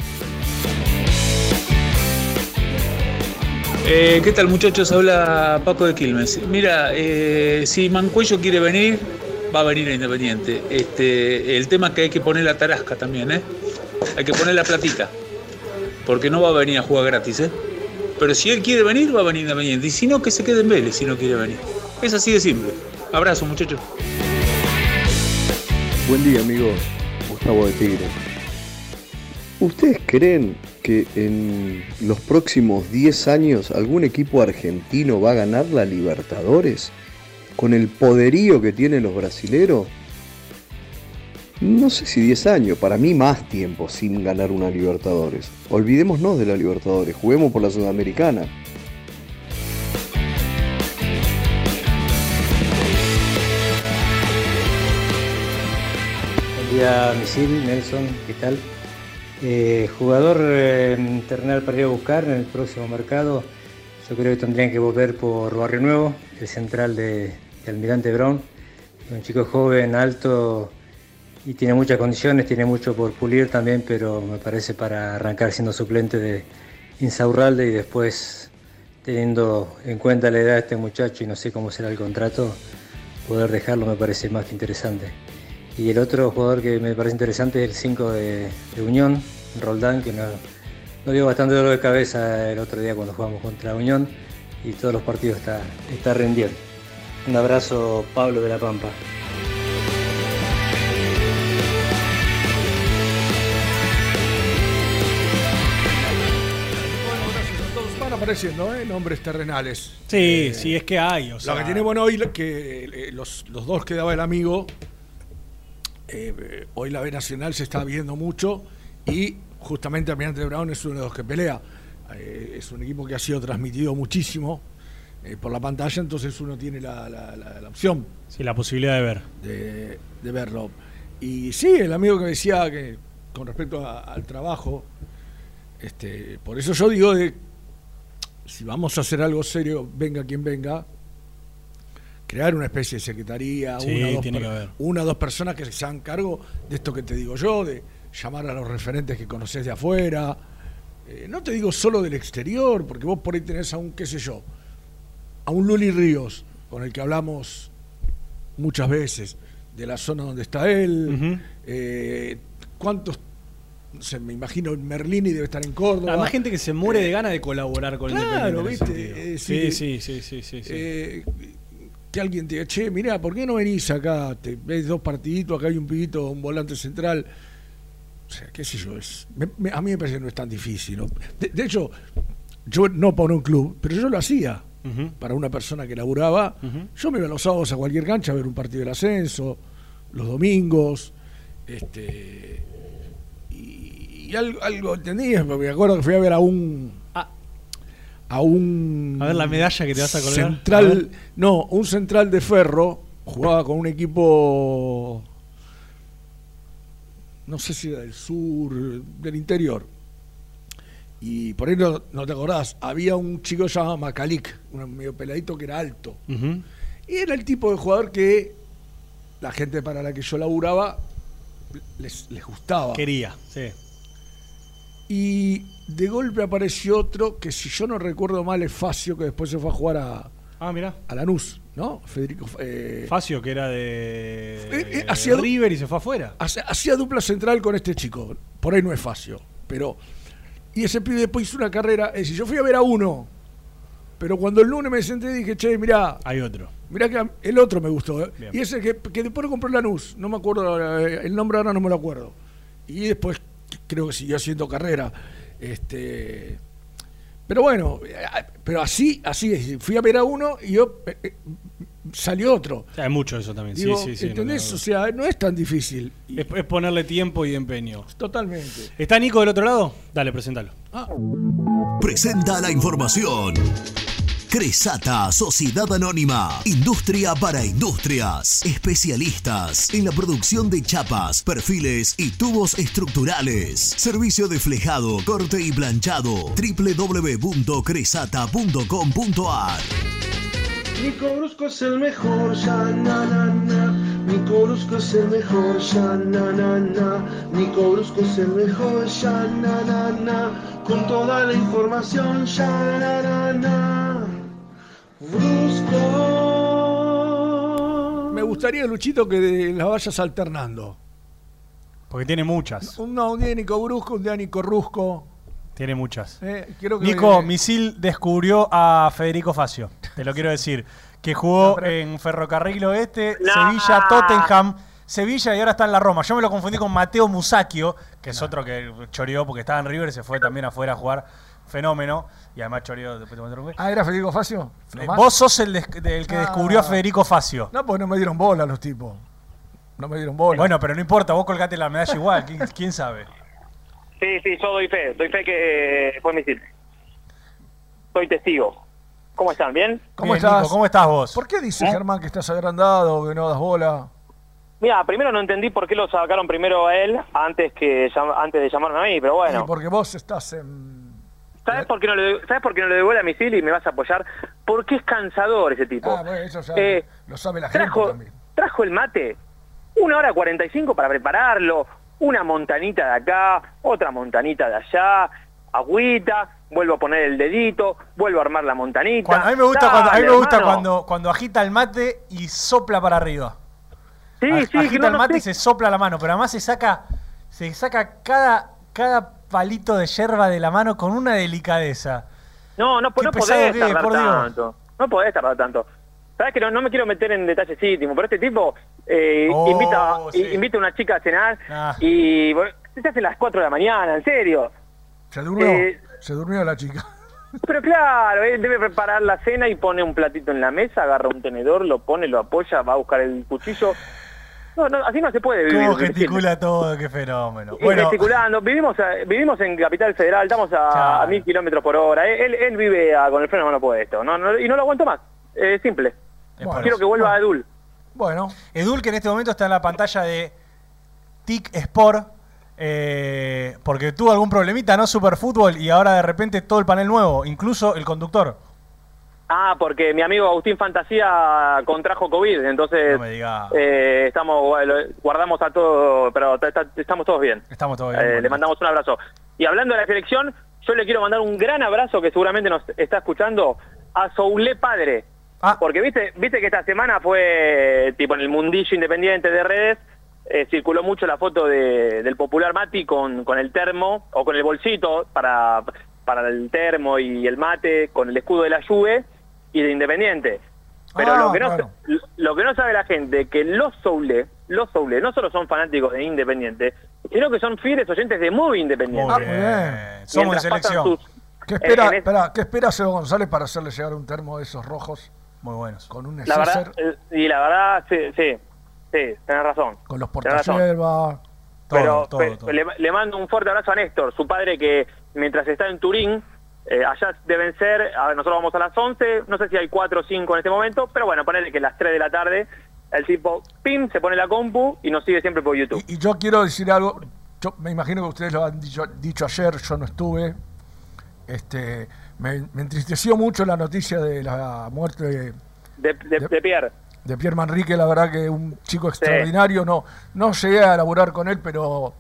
Eh, ¿Qué tal muchachos? Habla Paco de Quilmes. Mira, eh, si Mancuello quiere venir, va a venir a Independiente. Este, el tema es que hay que poner la tarasca también, ¿eh? Hay que poner la platita. Porque no va a venir a jugar gratis, ¿eh? Pero si él quiere venir, va a venir Independiente. Y si no, que se quede en Vélez si no quiere venir. Es así de simple. Abrazo, muchachos. Buen día, amigos. Gustavo de Tigre. ¿Ustedes creen que en los próximos 10 años algún equipo argentino va a ganar la Libertadores? ¿Con el poderío que tienen los brasileros? No sé si 10 años, para mí más tiempo sin ganar una Libertadores. Olvidémonos de la Libertadores, juguemos por la Sudamericana. Buen día, Misil, Nelson, ¿qué tal? Eh, jugador eh, para ir a buscar en el próximo mercado, yo creo que tendrían que volver por Barrio Nuevo, el central de, Almirante Brown. Un chico joven, alto y tiene muchas condiciones, tiene mucho por pulir también, pero me parece para arrancar siendo suplente de Insaurralde y después teniendo en cuenta la edad de este muchacho y no sé cómo será el contrato, poder dejarlo me parece más que interesante. Y el otro jugador que me parece interesante es el 5 de, Unión, Roldán, que nos dio bastante dolor de cabeza el otro día cuando jugamos contra Unión y todos los partidos está, está rendiendo. Un abrazo, Pablo de la Pampa. Van apareciendo, ¿eh? Nombres terrenales. Sí, sí, es que hay. O Lo que tiene bueno hoy que eh, los, los dos que daba el amigo eh, hoy la B Nacional se está viendo mucho y justamente Almirante Brown es uno de los que pelea. Eh, es un equipo que ha sido transmitido muchísimo eh, por la pantalla, entonces uno tiene la, opción. Sí, la posibilidad de ver. De, verlo. Y sí, el amigo que decía que con respecto al trabajo, este, por eso yo digo de si vamos a hacer algo serio, venga quien venga, crear una especie de secretaría, una, o dos personas que se hagan cargo de esto que te digo yo, de llamar a los referentes que conoces de afuera. Eh, no te digo solo del exterior, porque vos por ahí tenés a un, qué sé yo, a un Luli Ríos, con el que hablamos muchas veces de la zona donde está él, eh, cuántos se me imagino Merlini debe estar en Córdoba. Además, gente que se muere de ganas de colaborar con claro, el ¿viste? sí, sí, sí, sí, sí, que alguien te diga, che, mirá, ¿por qué no venís acá? Te ves dos partiditos, acá hay un pibito, un volante central. O sea, qué sé yo, es, a mí me parece que no es tan difícil. De, hecho, yo no para un club, pero yo lo hacía. Para una persona que laburaba, yo me iba los sábados a cualquier cancha a ver un partido del ascenso, los domingos, este y, algo, algo entendí, me acuerdo que fui a ver a un ah. a un a ver la medalla que te vas a colgar. Central, no, un central de ferro, jugaba con un equipo no sé si era del sur, del interior. Y por ahí no, te acordás, había un chico llamado Macalic, un medio peladito que era alto. Y era el tipo de jugador que la gente para la que yo laburaba les, les gustaba. Quería, sí. Y de golpe apareció otro que, si yo no recuerdo mal, es Facio, que después se fue a jugar a, ah, mira. a Lanús, ¿no? Federico. Eh, Facio, que era de, eh, eh River y se fue afuera. Hacía dupla central con este chico. Por ahí no es Facio, pero. Y ese pibe después hizo una carrera. Es decir, yo fui a ver a uno, pero cuando el lunes me senté dije, che, mirá. Hay otro. Mirá que el otro me gustó. Y ese que, que después compró Lanús. No me acuerdo, el nombre ahora no me lo acuerdo. Y después creo que siguió haciendo carrera. Este, pero bueno, pero así, así es. Fui a ver a uno y yo eh, eh, salió otro. hay mucho eso también. sí, sí, sí. ¿Entendés? o sea, no es tan difícil. Es, ponerle tiempo y empeño. Totalmente. ¿Está Nico del otro lado? Dale, preséntalo. Ah. Presenta la información. Cresata, Sociedad Anónima, Industria para Industrias, especialistas en la producción de chapas, perfiles y tubos estructurales. Servicio de flejado, corte y planchado. www.cresata.com.ar es el mejor, ya na na. Nico Brusco es el mejor, ya na na es el mejor, ya. Con toda la información, ya. Me gustaría, Luchito, que la vayas alternando. Porque tiene muchas. Un, no, un día Nico Brusco, un día Nico Rusco. Tiene muchas. Eh, Nico, Misil descubrió a Federico Facio, te lo quiero decir. Que jugó en Ferrocarril Oeste, Sevilla, Tottenham, Sevilla y ahora está en la Roma. Yo me lo confundí con Mateo Musacchio, que es otro que choreó porque estaba en River y se fue también afuera a jugar. Fenómeno. Y además choreó después de Ah, ¿era Federico Facio? Eh, vos sos el, que descubrió a ah. Federico Facio. No, pues no me dieron bola los tipos. No me dieron bola. Bueno, pero no importa, vos colgate la medalla igual. ¿Quién, (laughs) sabe? Sí, sí, yo doy fe. Doy fe que eh, fue mi Soy testigo. ¿Cómo están? ¿Bien? ¿Cómo estás? ¿Cómo estás vos? ¿Por qué dice ¿Eh? Germán que estás agrandado, que no das bola? Mira, primero no entendí por qué lo sacaron primero a él antes que antes de llamarme a mí, pero bueno. Sí, porque vos estás en ¿Sabes por, qué no le, ¿Sabes por qué no le bola a misil y me vas a apoyar? Porque es cansador ese tipo. Ah, bueno, eso ya eh, lo sabe la trajo, gente también. Trajo el mate, una hora cuarenta y cinco para prepararlo, una montanita de acá, otra montanita de allá, agüita, vuelvo a poner el dedito, vuelvo a armar la montanita. a mí me gusta, cuando, a mí me gusta cuando, cuando agita el mate y sopla para arriba. Sí, sí, agita el mate y se sopla la mano, pero además se saca, se saca cada, cada palito de yerba de la mano con una delicadeza. No, no, no podés tardar tanto. No podés tardar tanto. Sabes que no, me quiero meter en detalles íntimos, pero este tipo eh, oh, invita, invita a una chica a cenar ah. y se hace las 4 de la mañana, en serio. Se durmió, eh, se durmió la chica. (laughs) Pero claro, él debe preparar la cena y pone un platito en la mesa, agarra un tenedor, lo pone, lo apoya, va a buscar el cuchillo no, no, así no se puede vivir. ¿Cómo gesticula todo? Qué fenómeno. Bueno. Gesticulando. Vivimos, vivimos en Capital Federal, estamos a, mil kilómetros por hora. Él, él vive con el freno a mano puesto. No, no, y no lo aguanto más. Simple. Quiero que vuelva a Edul. Bueno. Edul que en este momento está en la pantalla de TIC Sport. Eh, porque tuvo algún problemita, ¿no? Superfútbol y ahora de repente todo el panel nuevo, incluso el conductor. Ah, porque mi amigo Agustín Fantasía contrajo COVID, entonces eh, estamos guardamos a todo, pero estamos todos bien. Estamos todos bien. Eh, le mandamos un abrazo. Y hablando de la selección, yo le quiero mandar un gran abrazo que seguramente nos está escuchando a Soule Padre. Ah. Porque viste, viste que esta semana fue tipo en el mundillo independiente de redes, eh, circuló mucho la foto de, del popular Mati con, con el termo o con el bolsito para, para el termo y el mate, con el escudo de la Juve y de Independiente. Pero Ah, lo, que no, bueno. lo que no sabe la gente es que los Soule, los Soule no solo son fanáticos de Independiente, sino que son fieles oyentes de Muy Independiente. Ah, muy bien. Somos de selección. ¿Qué espera, es- espera, ¿Qué espera Seba González para hacerle llegar un termo de esos rojos? Muy buenos. Con un La verdad, eh, y la verdad, sí, sí, sí, tenés razón. con los portaselva. Pero, todo, todo. Le, le mando un fuerte abrazo a Néstor, su padre que mientras está en Turín, eh, allá deben ser, a ver, nosotros vamos a las 11, no sé si hay 4 o 5 en este momento, pero bueno, ponerle que a las 3 de la tarde el tipo, pim, se pone la compu y nos sigue siempre por YouTube. Y yo quiero decir algo, yo me imagino que ustedes lo han dicho, dicho ayer, yo no estuve. Este, me, me entristeció mucho la noticia de la muerte de, De, de, de Pierre. de Pierre Manrique, la verdad que un chico extraordinario. No, no llegué a laburar con él, pero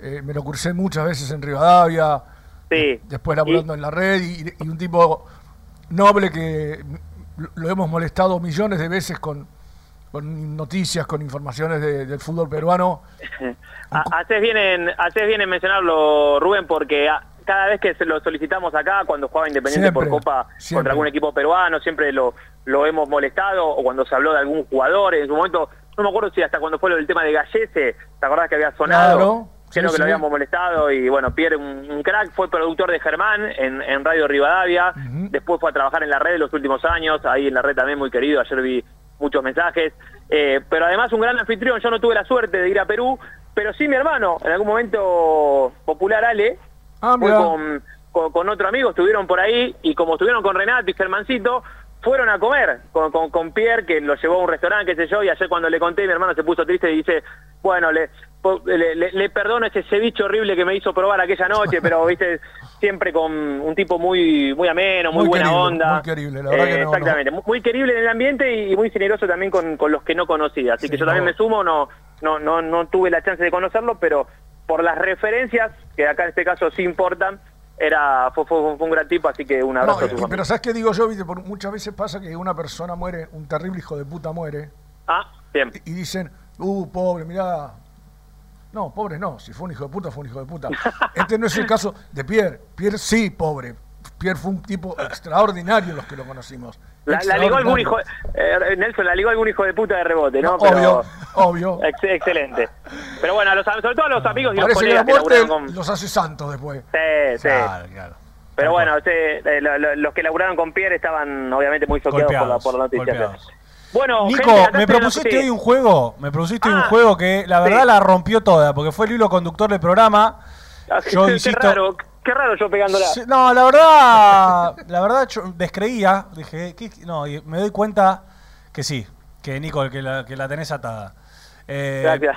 eh, me lo crucé muchas veces en Rivadavia, Sí. después laburando en la red, y, y un tipo noble que lo hemos molestado millones de veces con, con noticias, con informaciones de- del fútbol peruano. Ha- (laughs) Haces bien, en, haces bien en mencionarlo, Rubén, porque cada vez que se lo solicitamos acá, cuando jugaba Independiente por Copa siempre. contra algún equipo peruano, siempre lo, lo hemos molestado, o cuando se habló de algún jugador, en su momento, no me acuerdo si hasta cuando fue lo del tema de Gallese, ¿te acordás que había sonado? Claro, Creo sí, que lo habíamos molestado y bueno, Pierre, un, un crack, fue productor de Germán en, en Radio Rivadavia, después fue a trabajar en la red en los últimos años, ahí en la red también muy querido, ayer vi muchos mensajes, Eh, pero además un gran anfitrión, yo no tuve la suerte de ir a Perú, pero sí mi hermano, en algún momento popular Ale, fue mira. con, con, con otro amigo, estuvieron por ahí y como estuvieron con Renato y Germancito, fueron a comer con, con, con Pierre, que lo llevó a un restaurante, qué sé yo, y ayer cuando le conté, mi hermano se puso triste y dice, bueno, le, le, le- le perdono ese ceviche horrible que me hizo probar aquella noche, pero (laughs) viste, siempre con un tipo muy muy ameno, muy, Muy buena querible, onda. muy querible, la verdad Eh, que no, no. Exactamente, muy- muy querible en el ambiente y muy generoso también con, con los que no conocía. Así Sí, que yo también me sumo, no, no, no, no tuve la chance de conocerlo, pero por las referencias, que acá en este caso sí importan, era fue, fue- fue un gran tipo, así que un No, abrazo a y- su familia. pero ¿sabes qué digo yo? Viste? Por- muchas veces pasa que una persona muere, un terrible hijo de puta muere, Ah, bien. y dicen, uh, pobre, mirá. No, pobre no, si fue un hijo de puta, fue un hijo de puta. (laughs) Este no es el caso de Pierre. Pierre sí, pobre. Pierre fue un tipo extraordinario los que lo conocimos. La, la ligó algún hijo, eh, Nelson, la ligó algún hijo de puta de rebote, ¿no? No, Pero- obvio, obvio. Ex- excelente. Pero bueno, a los, sobre todo a los amigos y los que colegas que laburaron con... los hace santos después. Sí, sí. Pero bueno, sí, eh, lo- lo- los que laburaron con Pierre estaban obviamente muy choqueados por la, por la noticia. golpeados. Bueno, Nico, gente, me propusiste hoy un juego, me propusiste hoy un Ah, juego que la verdad sí. la rompió toda, porque fue el hilo conductor del programa. Ah, Yo insisto, raro, qué raro yo pegándola. Sí, No, la verdad, la verdad yo descreía, dije, ¿qué- no, y me doy cuenta que sí, que Nico, que la, que la tenés atada. Eh, Gracias.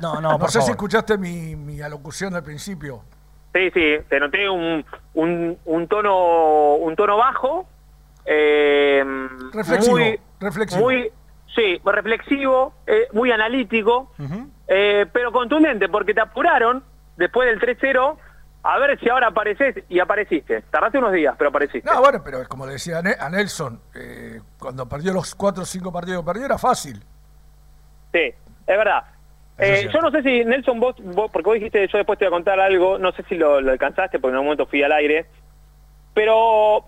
No, no, (laughs) No por sé si escuchaste mi, mi alocución al principio. Sí, sí, te noté un, un, un tono un tono bajo, eh, Reflexivo, muy, reflexivo. muy, sí, reflexivo, eh, muy analítico, eh, pero contundente, porque te apuraron después del 3-0 a ver si ahora apareces y apareciste. Tardaste unos días, pero apareciste. No, bueno, pero como le decía a Ne- a Nelson, eh, cuando perdió los cuatro o cinco partidos que perdió era fácil. Sí, es verdad. Eh, yo no sé si, Nelson, vos, vos- porque vos dijiste, yo después te voy a contar algo, no sé si lo, lo alcanzaste, porque en un momento fui al aire, pero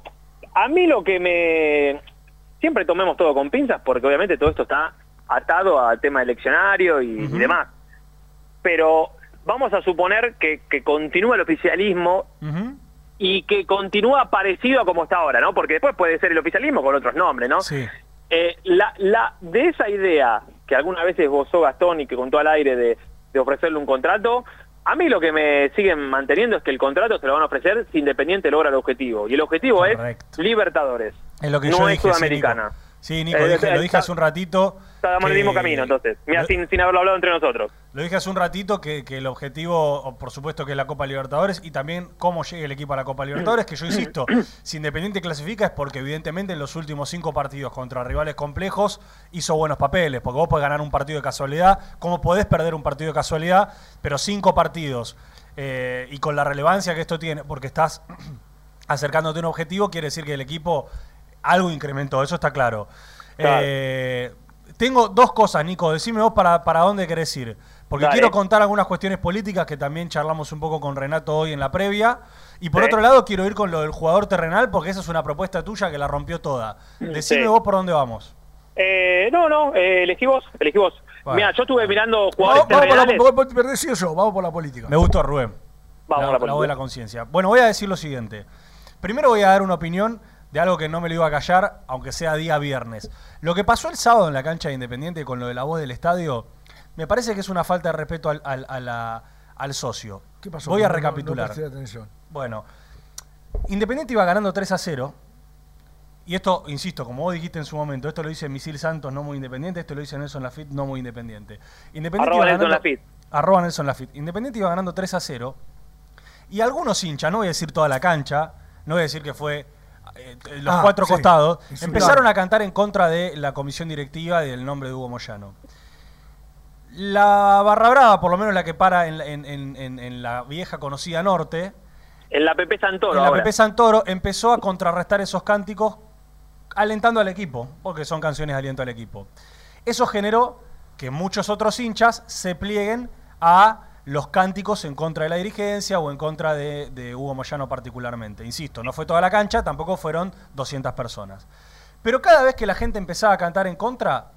a mí lo que me... Siempre tomemos todo con pinzas, porque obviamente todo esto está atado al tema eleccionario y, y demás. Pero vamos a suponer que, que continúa el oficialismo y que continúa parecido a como está ahora, ¿no? Porque después puede ser el oficialismo con otros nombres, ¿no? Sí. Eh, la, la, de esa idea que alguna vez esbozó Gastón y que contó al aire de, de ofrecerle un contrato, a mí lo que me siguen manteniendo es que el contrato se lo van a ofrecer si Independiente logra el objetivo. Y el objetivo es Libertadores. Es lo que no yo es dije, sí, Sudamericana. Nico. Sí, Nico, Eh, dije- eh, lo dije está- hace un ratito. Estábamos en el mismo camino, entonces. Mira, Lo- sin, sin haberlo hablado entre nosotros. Lo dije hace un ratito que, que el objetivo, por supuesto, que es la Copa Libertadores y también cómo llegue el equipo a la Copa Libertadores, que yo (clears throat) insisto, si Independiente clasifica es porque evidentemente en los últimos cinco partidos contra rivales complejos hizo buenos papeles, porque vos podés ganar un partido de casualidad, como podés perder un partido de casualidad, pero cinco partidos eh, y con la relevancia que esto tiene, porque estás (clears throat) acercándote a un objetivo, quiere decir que el equipo algo incrementó, eso está claro. Eh, tengo dos cosas, Nico. Decime vos para, para dónde querés ir. Porque quiero contar algunas cuestiones políticas que también charlamos un poco con Renato hoy en la previa. Y por otro lado, quiero ir con lo del jugador terrenal, porque esa es una propuesta tuya que la rompió toda. Decime vos por dónde vamos. Eh, no, no, eh, elegí vos, elegí vos. Mira, yo estuve mirando jugadores vamos, terrenales. Vamos por la, yo, vamos por la política. Me gustó, Rubén. Vamos la, por la voz de la conciencia. Bueno, voy a decir lo siguiente. Primero voy a dar una opinión de algo que no me lo iba a callar, aunque sea día viernes. Lo que pasó el sábado en la cancha de Independiente con lo de la voz del estadio, me parece que es una falta de respeto al, al, a la- al socio. ¿Qué pasó? Voy a No, recapitular. no presté atención. Bueno, Independiente iba ganando 3 a 0. Y esto, insisto, como vos dijiste en su momento, esto lo dice Misil Santos, no muy independiente, esto lo dice Nelson Lafitte, no muy independiente. Independiente Arroba iba Nelson ganando- Lafitte. Arroba Nelson Lafitte. Independiente iba ganando 3 a 0. Y algunos hinchas, no voy a decir toda la cancha, no voy a decir que fue eh, los Ah, cuatro sí. costados, empezaron a cantar en contra de la comisión directiva y del nombre de Hugo Moyano. La barra brava, por lo menos la que para en, la- en- en- en- en la vieja conocida norte, En la Pepe Santoro en la ahora. Pepe Santoro empezó a contrarrestar esos cánticos alentando al equipo, porque son canciones de aliento al equipo. Eso generó que muchos otros hinchas se plieguen a los cánticos en contra de la dirigencia o en contra de, Hugo Moyano particularmente. Insisto, no fue toda la cancha, tampoco fueron 200 personas. Pero cada vez que la gente empezaba a cantar en contra,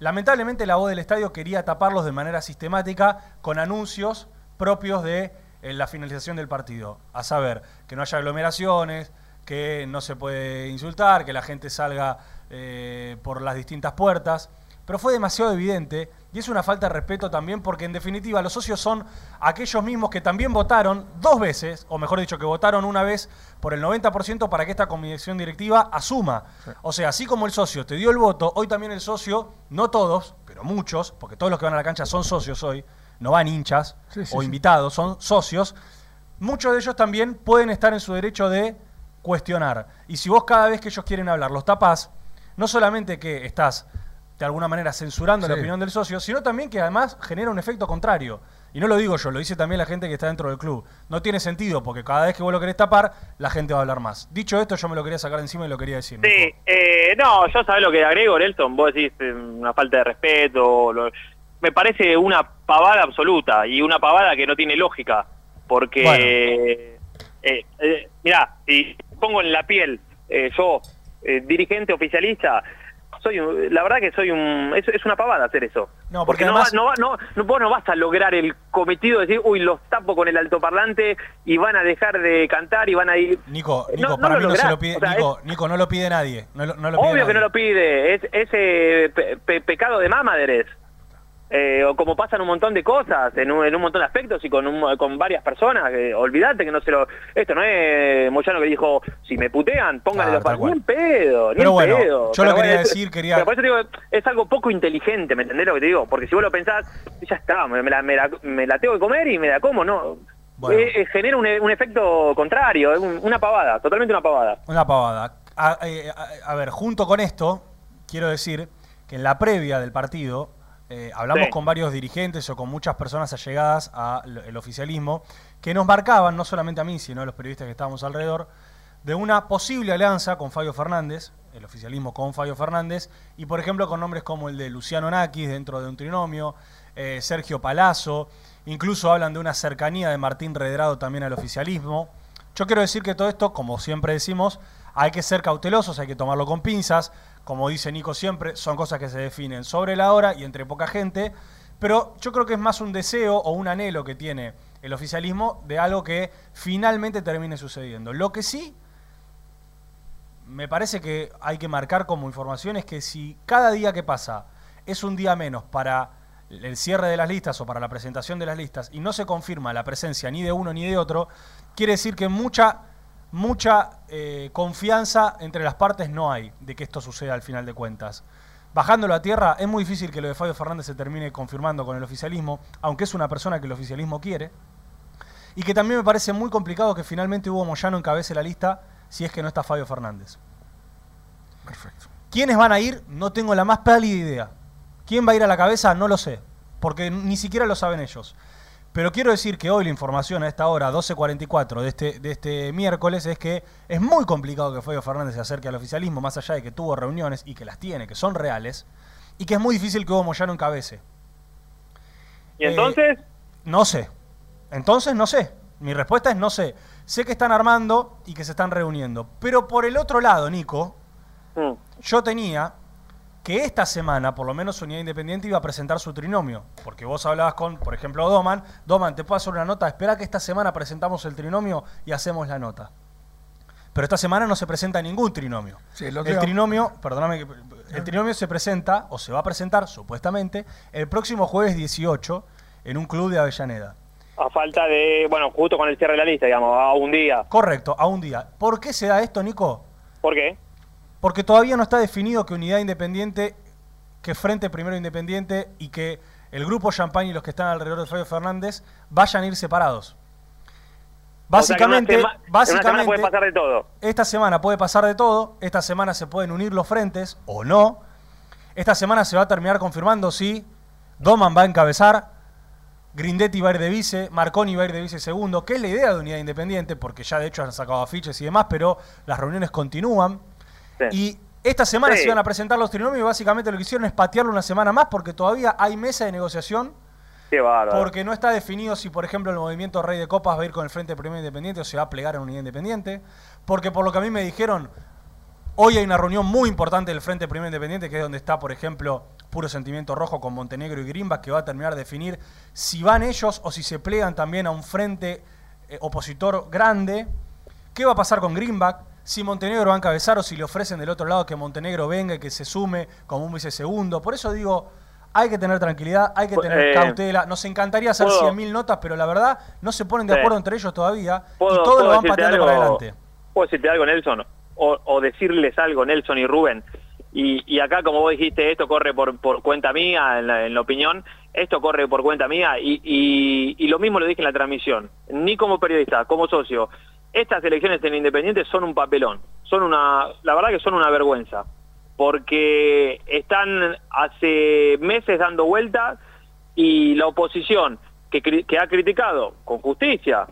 lamentablemente la voz del estadio quería taparlos de manera sistemática con anuncios propios de eh, la finalización del partido. A saber, que no haya aglomeraciones, que no se puede insultar, que la gente salga eh, por las distintas puertas. Pero fue demasiado evidente y es una falta de respeto también porque en definitiva los socios son aquellos mismos que también votaron dos veces, o mejor dicho, que votaron una vez por el 90% para que esta comisión directiva asuma. O sea, así como el socio te dio el voto, hoy también el socio, no todos, pero muchos, porque todos los que van a la cancha son socios hoy, no van hinchas Sí, sí, o invitados, son socios, muchos de ellos también pueden estar en su derecho de cuestionar. Y si vos cada vez que ellos quieren hablar los tapás, no solamente que estás de alguna manera censurando la opinión del socio, sino también que además genera un efecto contrario. Y no lo digo yo, lo dice también la gente que está dentro del club. No tiene sentido, porque cada vez que vos lo querés tapar, la gente va a hablar más. Dicho esto, yo me lo quería sacar de encima y lo quería decir. Sí, eh, no, yo sabés lo que agrego, Nelson. Vos decís eh, una falta de respeto. lo- me parece una pavada absoluta y una pavada que no tiene lógica. Porque, eh, eh, mirá, si pongo en la piel, eh, yo, eh, dirigente oficialista, soy un- la verdad que soy un. Es, es una pavada hacer eso. No, porque no, además- va- no, va- no, no, vos no vas a lograr el cometido de decir, uy, los tapo con el altoparlante y van a dejar de cantar y van a ir. Nico, Eh, Nico, no- no para lo mí no se lo pide, O sea, Nico, Nico, no lo pide nadie. No, lo- no lo pide Obvio que no lo pide, es ese pe- pe- pecado de mamaderes. Eh, o como pasan un montón de cosas en un, en un montón de aspectos y con, un- con varias personas. eh, olvídate que no se lo. Esto no es Moyano que dijo: si me putean, pónganle Claro, los tal par- Ni en pedo, ni Pero en bueno, pedo. yo lo Pero quería bueno, es- decir, quería- pero por eso te digo, es algo poco inteligente, ¿me entendés lo que te digo? Porque si vos lo pensás, ya está, me, la, me la- me la tengo que comer y me la como, ¿no? Bueno. Eh, eh, genera un, un efecto contrario, es un- una pavada, totalmente una pavada. Una pavada. A, eh, a- a ver, junto con esto, quiero decir que en la previa del partido eh, hablamos Sí. con varios dirigentes o con muchas personas allegadas al oficialismo que nos marcaban, no solamente a mí, sino a los periodistas que estábamos alrededor, de una posible alianza con Fabio Fernández, el oficialismo con Fabio Fernández, y por ejemplo con nombres como el de Luciano Nakis dentro de un trinomio, eh, Sergio Palazzo, incluso hablan de una cercanía de Martín Redrado también al oficialismo. Yo quiero decir que todo esto, como siempre decimos, hay que ser cautelosos, hay que tomarlo con pinzas. Como dice Nico siempre, son cosas que se definen sobre la hora y entre poca gente. Pero yo creo que es más un deseo o un anhelo que tiene el oficialismo de algo que finalmente termine sucediendo. Lo que sí me parece que hay que marcar como información es que si cada día que pasa es un día menos para el cierre de las listas o para la presentación de las listas y no se confirma la presencia ni de uno ni de otro, quiere decir que mucha, mucha eh, confianza entre las partes no hay de que esto suceda al final de cuentas. Bajándolo a tierra, es muy difícil que lo de Fabio Fernández se termine confirmando con el oficialismo, aunque es una persona que el oficialismo quiere. Y que también me parece muy complicado que finalmente Hugo Moyano encabece la lista si es que no está Fabio Fernández. Perfecto. ¿Quiénes van a ir? No tengo la más pálida idea. ¿Quién va a ir a la cabeza? No lo sé, porque ni siquiera lo saben ellos. Pero quiero decir que hoy la información a esta hora, 12.44 de este, de este miércoles, es que es muy complicado que Fabio Fernández se acerque al oficialismo, más allá de que tuvo reuniones y que las tiene, que son reales, y que es muy difícil que Hugo Moyano encabece. ¿Y entonces? Eh, no sé. Entonces no sé. Mi respuesta es no sé. Sé que están armando y que se están reuniendo. Pero por el otro lado, Nico, mm. yo tenía que esta semana, por lo menos Unidad Independiente iba a presentar su trinomio. Porque vos hablabas con, por ejemplo, Doman. Doman, te puedo hacer una nota. Espera que esta semana presentamos el trinomio y hacemos la nota. Pero esta semana no se presenta ningún trinomio. el, trinomio, perdóname, el trinomio se presenta, o se va a presentar, supuestamente, el próximo jueves 18 en un club de Avellaneda. A falta de, bueno, justo con el cierre de la lista, digamos, a un día. Correcto, a un día. ¿Por qué se da esto, Nico? ¿Por qué? Porque todavía no está definido que Unidad Independiente, que Frente Primero Independiente y que el grupo Champagne y los que están alrededor de Fabio Fernández vayan a ir separados. Básicamente, básicamente puede pasar de todo. Esta semana puede pasar de todo, esta semana se pueden unir los frentes o no. Esta semana se va a terminar confirmando si Doman va a encabezar, Grindetti va a ir de vice, Marconi va a ir de vice segundo, que es la idea de Unidad Independiente, porque ya de hecho han sacado afiches y demás, pero las reuniones continúan. Y esta semana se iban a presentar los trinomios y básicamente lo que hicieron es patearlo una semana más porque todavía hay mesa de negociación. Qué porque no está definido si, por ejemplo, el movimiento Rey de Copas va a ir con el Frente Primero Independiente o se va a plegar en Unidad Independiente. Porque por lo que a mí me dijeron, hoy hay una reunión muy importante del Frente Primero Independiente, que es donde está, por ejemplo, Puro Sentimiento Rojo con Montenegro y Grimba, que va a terminar de definir si van ellos o si se plegan también a un frente eh, opositor grande. ¿Qué va a pasar con Greenback? Si Montenegro va a encabezar o si le ofrecen del otro lado que Montenegro venga y que se sume como un vice segundo. Por eso digo, hay que tener tranquilidad, hay que tener eh, cautela. Nos encantaría hacer 100.000 notas, pero la verdad no se ponen de acuerdo entre ellos todavía y todos lo van pateando para adelante. ¿Puedo decirte algo, Nelson? O, decirles algo, Nelson y Rubén. Y, acá, como vos dijiste, esto corre por, por cuenta mía, en la, opinión, esto corre por cuenta mía y, y lo mismo lo dije en la transmisión. Ni como periodista, como socio estas elecciones en Independiente son un papelón, son una, la verdad que son una vergüenza, porque están hace meses dando vueltas y la oposición que, ha criticado con justicia,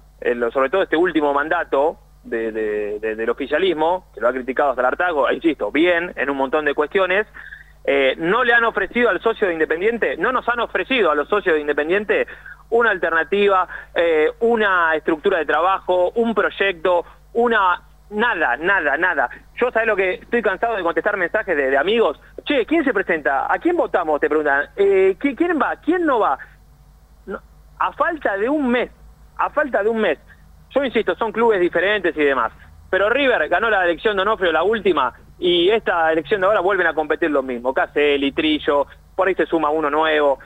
sobre todo este último mandato del oficialismo, que lo ha criticado hasta el hartago, insisto, bien en un montón de cuestiones, eh, no le han ofrecido al socio de Independiente, no nos han ofrecido a los socios de Independiente una alternativa, eh, una estructura de trabajo, un proyecto, una... Nada, nada, nada. Yo, ¿sabes lo que? Estoy cansado de contestar mensajes de, amigos. Che, ¿quién se presenta? ¿A quién votamos? Te preguntan. Eh, ¿Quién va? ¿Quién no va? a falta de un mes, a falta de un mes. Yo insisto, son clubes diferentes y demás. Pero River ganó la elección de Onofrio, la última, y esta elección de ahora vuelven a competir los mismos. Caselli, Trillo, por ahí se suma uno nuevo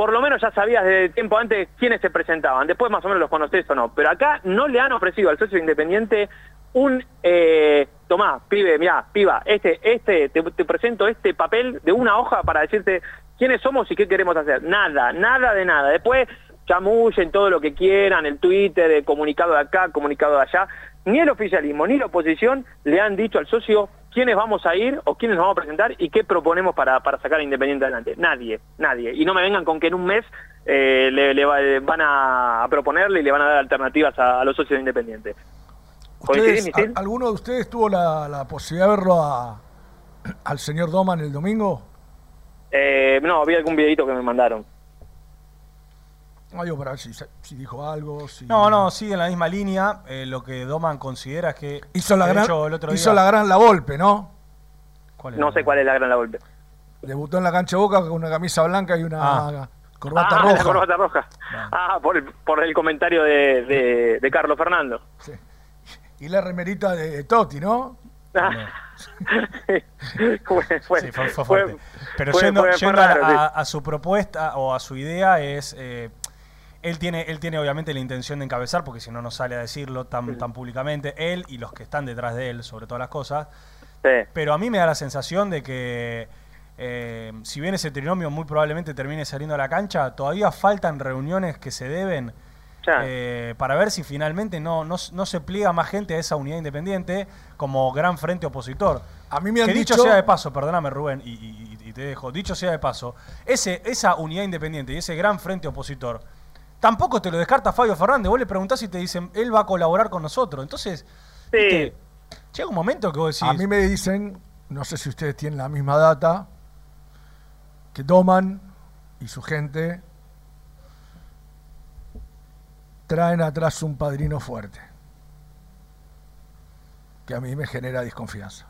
por lo menos ya sabías desde tiempo antes quiénes se presentaban, después más o menos los conocés o no, pero acá no le han ofrecido al socio independiente un, eh, tomá, pibe, mira, piba, este, este, te, presento este papel de una hoja para decirte quiénes somos y qué queremos hacer. Nada, nada de nada. Después chamullen todo lo que quieran, el Twitter, el comunicado de acá, comunicado de allá. Ni el oficialismo ni la oposición le han dicho al socio quiénes vamos a ir o quiénes nos vamos a presentar y qué proponemos para, para sacar a Independiente adelante. Nadie, nadie. Y no me vengan con que en un mes eh, le, van a, proponerle y le van a dar alternativas a, los socios de Independiente. ¿Alguno de ustedes tuvo la, posibilidad de verlo al señor Doman el domingo? Eh, no, había algún videito que me mandaron. No, digo, para ver si, dijo algo. No, no, sigue en la misma línea. Eh, lo que Doman considera es que. Hizo la, gran, hizo la gran La Volpe, ¿no? no sé cuál es la gran La Volpe. Debutó en la cancha Boca con una camisa blanca y una ah. corbata ah, roja. corbata roja. Ah, por el, por el comentario de, de, Carlos Fernando. Sí. Y la remerita de Totti, ¿no? (laughs) fue, sí, fue, fuerte. Pero yendo, a, su propuesta o a su idea es eh, él tiene, él tiene obviamente la intención de encabezar, porque si no, no sale a decirlo tan, tan públicamente, él y los que están detrás de él, sobre todas las cosas. Pero a mí me da la sensación de que, eh, si bien ese trinomio muy probablemente termine saliendo a la cancha, todavía faltan reuniones que se deben eh, para ver si finalmente no, no, se pliega más gente a esa unidad independiente como gran frente opositor. A mí me han que dicho... dicho sea de paso, perdóname Rubén, y, y te dejo, dicho sea de paso, ese, esa unidad independiente y ese gran frente opositor tampoco te lo descarta Fabio Fernández. Vos le preguntás y te dicen, él va a colaborar con nosotros. Entonces, llega un momento que vos decís. A mí me dicen, no sé si ustedes tienen la misma data, que Doman y su gente traen atrás un padrino fuerte, que a mí me genera desconfianza.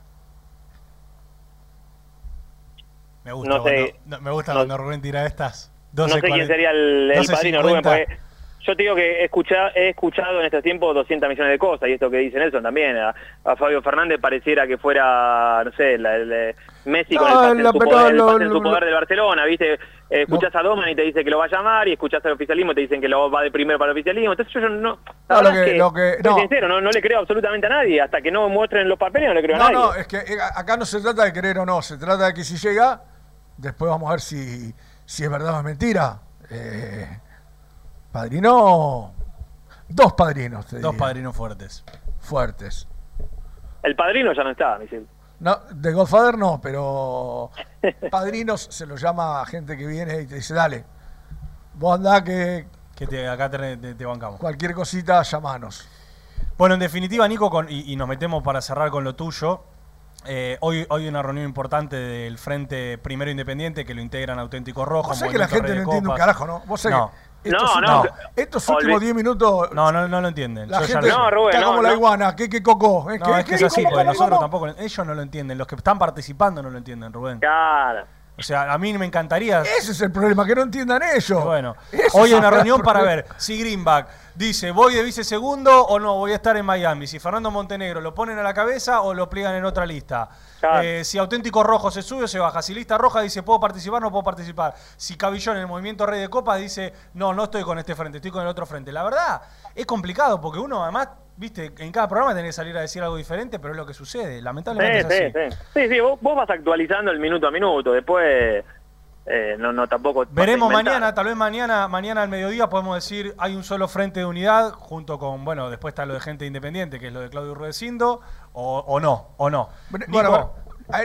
Me gusta, cuando, me gusta cuando Rubén tira estas. No sé quién sería el, padrino Rubén, porque yo te digo que he escuchado, he escuchado en este tiempo 200 millones de cosas, y esto que dice Nelson también, a, Fabio Fernández pareciera que fuera, no sé, el, Messi con el pase, en, su poder, del Barcelona, ¿viste? Eh, escuchás a Doman y te dice que lo va a llamar, y escuchás al oficialismo y te dicen que lo va de primero para el oficialismo, entonces yo no... No, lo que, lo que, no. sincero, no, no le creo absolutamente a nadie, hasta que no muestren los papeles no le creo a nadie. No, no, es que eh, acá no se trata de creer o no, se trata de que si llega, después vamos a ver si, si es verdad o es mentira. Eh, padrino Dos padrinos. Dos padrinos fuertes. Fuertes. El padrino ya no está, Michel. No, de Godfather no, pero padrinos se lo llama a gente que viene y te dice, dale, vos andá que... Que te, acá te, bancamos. Cualquier cosita, llamanos. Bueno, en definitiva, Nico, con, y, nos metemos para cerrar con lo tuyo. Eh, hoy, hoy una reunión importante del Frente Primero Independiente que lo integran Auténticos Rojos. Vos que la gente no entiende un carajo, ¿no? Vos no. Estos, no, no, Estos últimos 10 minutos. No, no, no lo entienden. La gente no, Rubén, está como la iguana. ¿Qué, qué coco? ¿Eh? No, es que es así, porque nosotros tampoco. Ellos no lo entienden. Los que están participando no lo entienden, Rubén. Claro. O sea, a mí me encantaría. Ese es el problema, que no entiendan ellos. Bueno, hoy hay una reunión para ver si Greenback dice, ¿voy de vice segundo o no? Voy a estar en Miami. Si Fernando Montenegro lo ponen a la cabeza o lo pliegan en otra lista. Eh, si Auténtico Rojo se sube o se baja. Si Lista Roja dice, ¿puedo participar o no puedo participar? Si Cabillón en el movimiento Rey de Copas dice, no, no estoy con este frente, estoy con el otro frente. La verdad, es complicado porque uno además viste, en cada programa tenés que salir a decir algo diferente, pero es lo que sucede, lamentablemente. Sí, sí, sí. sí, vos, vas actualizando el minuto a minuto, después eh, no, no tampoco. Veremos mañana, tal vez mañana, mañana al mediodía podemos decir hay un solo frente de unidad, junto con, bueno, después está lo de gente independiente, que es lo de Claudio Rudecindo, o, o no, o no. Bueno,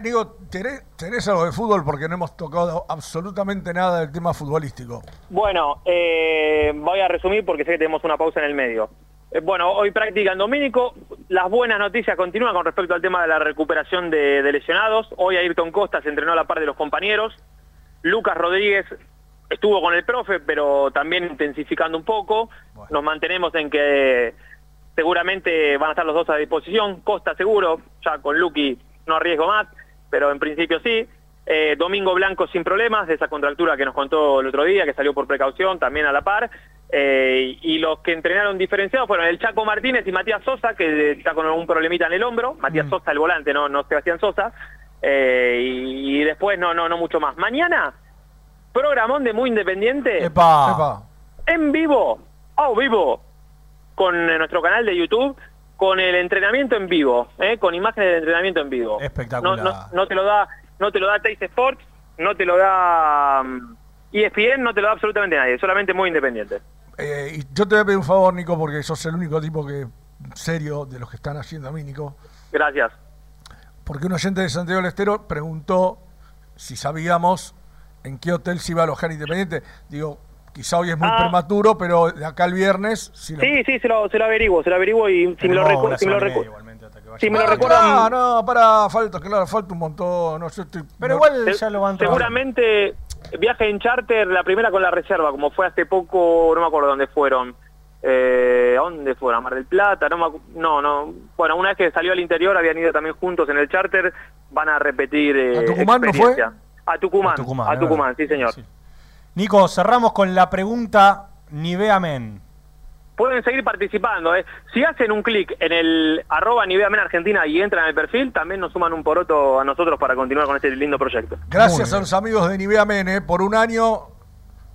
digo, ¿tenés, algo de fútbol? Porque no hemos tocado absolutamente nada del tema futbolístico. Bueno, eh, voy a resumir porque sé que tenemos una pausa en el medio. Eh, bueno, hoy práctica en Domínico. Las buenas noticias continúan con respecto al tema de la recuperación de, lesionados. Hoy Ayrton Costa se entrenó a la par de los compañeros. Lucas Rodríguez estuvo con el profe, pero también intensificando un poco. Nos mantenemos en que seguramente van a estar los dos a disposición. Costa seguro, ya con Lucky no arriesgo más, pero en principio sí. Eh, Domingo Blanco sin problemas, de esa contractura que nos contó el otro día, que salió por precaución, también a la par. Eh, y los que entrenaron diferenciados fueron el Chaco Martínez y Matías Sosa, que está con un problemita en el hombro. Matías mm. Sosa, el volante, no, no Sebastián Sosa. Eh, y, después no, no, no mucho más. Mañana, programón de Muy Independiente. En vivo, a vivo, con nuestro canal de YouTube, con el entrenamiento en vivo, ¿eh? con imágenes de entrenamiento en vivo. Espectacular. No, te lo da, no te lo da Taste Sports, no te lo da y mm, ESPN, no te lo da absolutamente nadie, solamente muy independiente. Eh, y yo te voy a pedir un favor, Nico, porque sos el único tipo que serio de los que están haciendo a mí, Nico. Gracias. Porque un oyente de Santiago del Estero preguntó si sabíamos en qué hotel se iba a alojar Independiente. Digo, quizá hoy es muy ah. prematuro, pero de acá al viernes... sí, sí, se lo, se lo averiguo, se lo averiguo y si me lo, recuerdo... Si me lo, si me lo recuerdan... No, no, para, falta, claro, falta un montón. No, estoy, pero igual ya lo van Seguramente viaje en charter, la primera con la reserva, como fue hace poco, no me acuerdo dónde fueron. Eh, ¿A dónde fueron? ¿A Mar del Plata? No, no, no. Bueno, una vez que salió al interior, habían ido también juntos en el charter, van a repetir eh, ¿A Tucumán no fue? A Tucumán, a Tucumán, sí señor. Nico, cerramos con la pregunta Niveamen pueden seguir participando. ¿eh? Si hacen un clic en el arroba Niveamen Argentina y entran en el perfil, también nos suman un poroto a nosotros para continuar con este lindo proyecto. Gracias a los amigos de Niveamen ¿eh? por un año.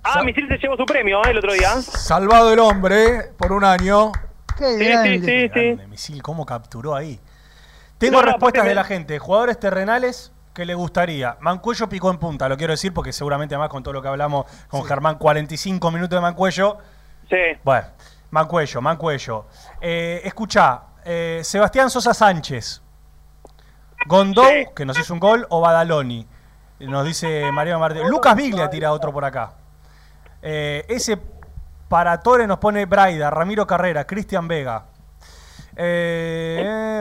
Ah, Misil se llevó su premio ¿eh? el otro día. Salvado el hombre ¿eh? por un año. Qué sí, sí, sí, Misil, ¿cómo capturó ahí? Tengo respuestas de la gente. Jugadores terrenales que le gustaría. Mancuello picó en punta, lo quiero decir porque seguramente además con todo lo que hablamos con Germán, 45 minutos de Mancuello. Sí. Bueno, Mancuello, Mancuello. Eh, escucha, eh, Sebastián Sosa Sánchez. Gondou, que nos hizo un gol, o Badaloni. Nos dice Mariano Martínez. Lucas Viglia tira otro por acá. Eh, ese Para Tore nos pone Braida, Ramiro Carrera, Cristian Vega.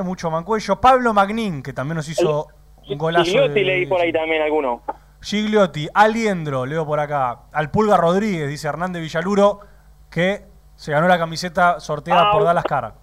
Mucho Mancuello. Pablo Magnín, que también nos hizo un golazo. Gigliotti leí por ahí también alguno. Gigliotti, Aliendro, leo por acá. Al Pulga Rodríguez, dice Hernández Villaluro, que se ganó la camiseta sorteada Ah, por Dallas Cara.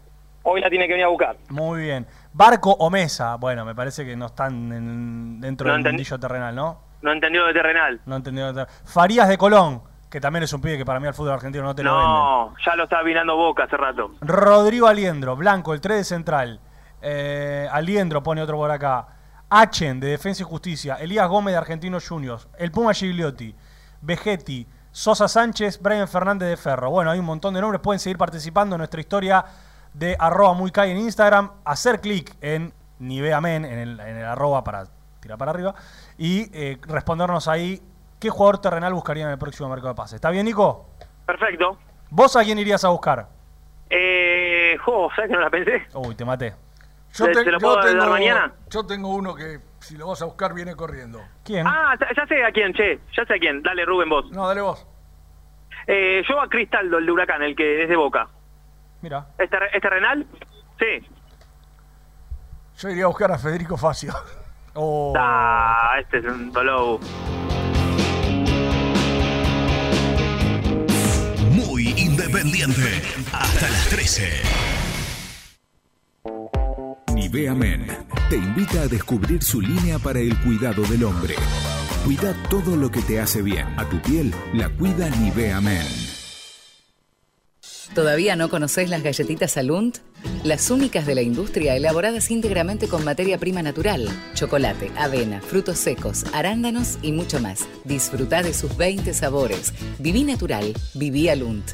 Hoy la tiene que venir a buscar. Muy bien. Barco o Mesa. Bueno, me parece que no están en- dentro No del mundillo terrenal, ¿no? No entendió de terrenal. No entendió. Farías de Colón, que también es un pibe que para mí al fútbol argentino no te lo venden. No, ya lo estaba mirando Boca hace rato. Rodrigo Aliendro, Blanco, el 3 de central. Eh, Aliendro pone otro por acá. Achen, de Defensa y Justicia. Elías Gómez, de Argentinos Juniors. El Puma Gigliotti. Vegetti. Sosa Sánchez, Brian Fernández de Ferro. Bueno, hay un montón de nombres. Pueden seguir participando en nuestra historia de arroba muy Kai en Instagram. Hacer clic en Niveamen, en el, en el arroba para tirar para arriba. Y eh, respondernos ahí qué jugador terrenal buscarían en el próximo mercado de pases. ¿Está bien, Nico? Perfecto. ¿Vos a quién irías a buscar? Eh, jo, ¿sabes que no la pensé? Uy, te maté. ¿Se- se lo puedo dar mañana? yo tengo uno que si lo vas a buscar viene corriendo. ¿Quién? Ah, ya- sé a quién, che. Ya sé a quién. Dale, Rubén, vos. No, dale vos. Eh, yo a Cristaldo, el de Huracán, el que es de Boca. Mira. ¿Es, ter- es terrenal? Sí. Yo iría a buscar a Federico Facio. (laughs) Oh. Ah, este es un dolor. Muy independiente. Hasta las 13. Nivea te invita a descubrir su línea para el cuidado del hombre. Cuida todo lo que te hace bien. A tu piel la cuida Nivea Men. ¿Todavía no conocés las galletitas Alunt? Las únicas de la industria elaboradas íntegramente con materia prima natural, chocolate, avena, frutos secos, arándanos y mucho más. Disfruta de sus 20 sabores. Viví natural, viví Alunt.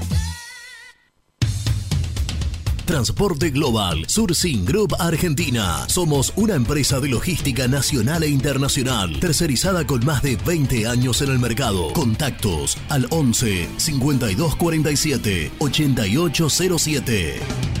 Transporte Global, Surcing Group Argentina. Somos una empresa de logística nacional e internacional, tercerizada con más de 20 años en el mercado. Contactos al 11 5247 8807.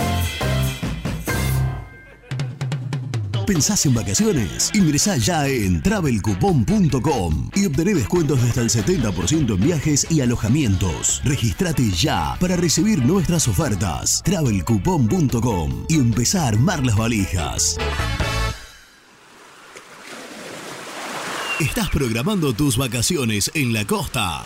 ¿Pensás en vacaciones? Ingresá ya en travelcoupon.com y obtené descuentos de hasta el 70% en viajes y alojamientos. Registrate ya para recibir nuestras ofertas. travelcoupon.com y empezá a armar las valijas. ¿Estás programando tus vacaciones en la costa?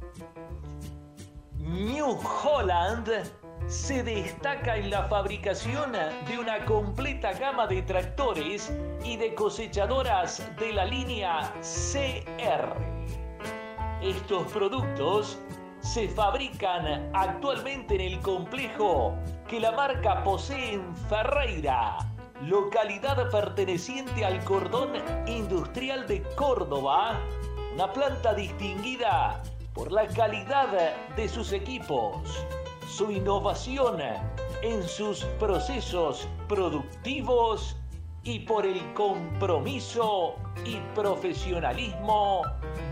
New Holland se destaca en la fabricación de una completa gama de tractores y de cosechadoras de la línea CR. Estos productos se fabrican actualmente en el complejo que la marca posee en Ferreira, localidad perteneciente al cordón industrial de Córdoba, una planta distinguida por la calidad de sus equipos, su innovación en sus procesos productivos y por el compromiso y profesionalismo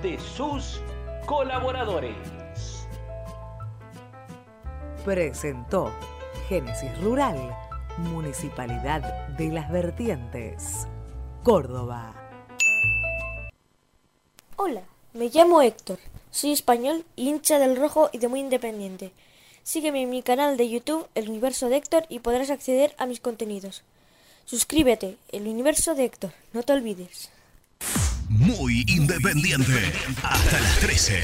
de sus colaboradores. Presentó Génesis Rural, Municipalidad de las Vertientes, Córdoba. Hola, me llamo Héctor soy español, hincha del rojo y de muy independiente. Sígueme en mi canal de YouTube, El Universo de Héctor, y podrás acceder a mis contenidos. Suscríbete, El Universo de Héctor, no te olvides. Muy independiente, hasta las 13.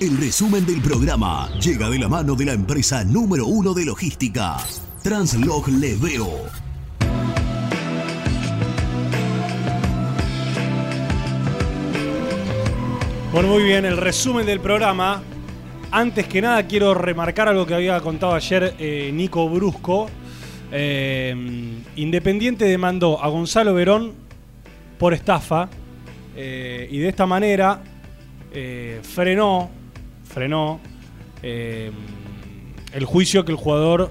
El resumen del programa llega de la mano de la empresa número uno de logística, Translog Leveo Bueno, muy bien, el resumen del programa. Antes que nada quiero remarcar algo que había contado ayer eh, Nico Brusco. Eh, Independiente demandó a Gonzalo Verón por estafa eh, y de esta manera frenó, frenó el juicio que el jugador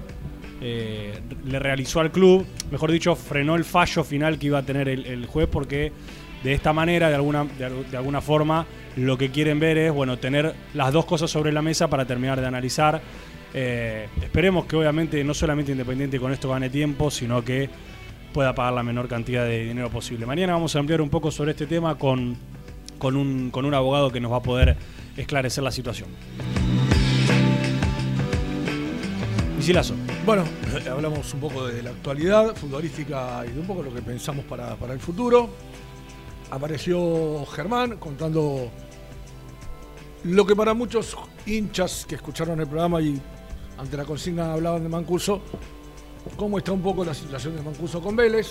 le realizó al club. Mejor dicho, frenó el fallo final que iba a tener el, juez porque de esta manera, de alguna, de alguna forma, lo que quieren ver es, bueno, tener las dos cosas sobre la mesa para terminar de analizar. Eh, esperemos que obviamente no solamente Independiente con esto gane tiempo, sino que pueda pagar la menor cantidad de dinero posible. Mañana vamos a ampliar un poco sobre este tema con, con, un, con un abogado que nos va a poder esclarecer la situación. Misilazo. Bueno, (clears throat) hablamos un poco de la actualidad futbolística y de un poco lo que pensamos para, para el futuro. Apareció Germán contando lo que para muchos hinchas que escucharon el programa y ante la consigna hablaban de Mancuso, cómo está un poco la situación de Mancuso con Vélez,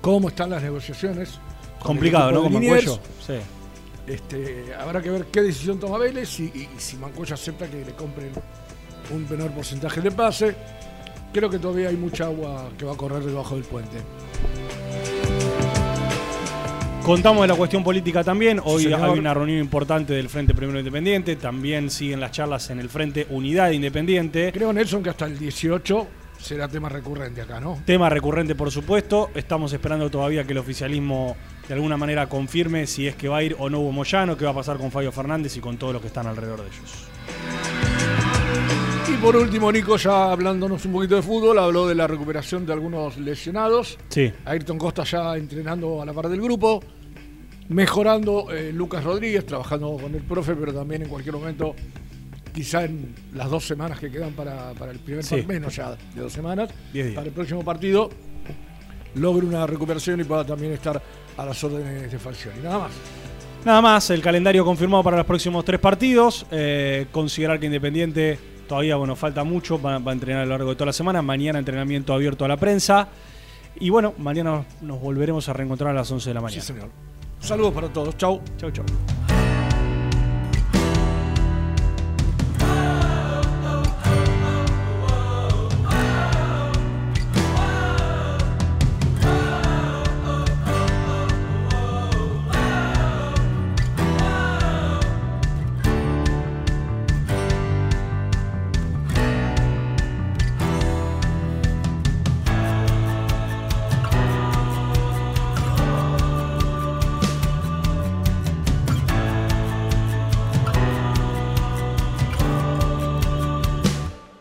cómo están las negociaciones. Complicado, ¿no? Con Mancuello. Sí. Este, habrá que ver qué decisión toma Vélez y, si Mancuello acepta que le compren un menor porcentaje de pase. Creo que todavía hay mucha agua que va a correr debajo del puente. Contamos de la cuestión política también. Hoy hay una reunión importante del Frente Primero Independiente. También siguen las charlas en el Frente Unidad Independiente. Creo, Nelson, que hasta el 18 será tema recurrente acá, ¿no? Tema recurrente, por supuesto. Estamos esperando todavía que el oficialismo de alguna manera confirme si es que va a ir o no Hugo Moyano, qué va a pasar con Fabio Fernández y con todos los que están alrededor de ellos. Y por último, Nico, ya hablándonos un poquito de fútbol, habló de la recuperación de algunos lesionados. Sí. Ayrton Costa ya entrenando a la par del grupo. Mejorando eh, Lucas Rodríguez, trabajando con el profe, pero también en cualquier momento, quizá en las dos semanas que quedan para, el primer partido, menos ya de dos semanas, para el próximo partido, logre una recuperación y pueda también estar a las órdenes de Falcioni. Nada más. Nada más, el calendario confirmado para los próximos tres partidos. Eh, considerar que Independiente Todavía, bueno, falta mucho, va, a entrenar a lo largo de toda la semana. Mañana entrenamiento abierto a la prensa. Y bueno, mañana nos volveremos a reencontrar a las 11 de la mañana. Sí, señor. Saludos para todos. Chau. Chau, chau.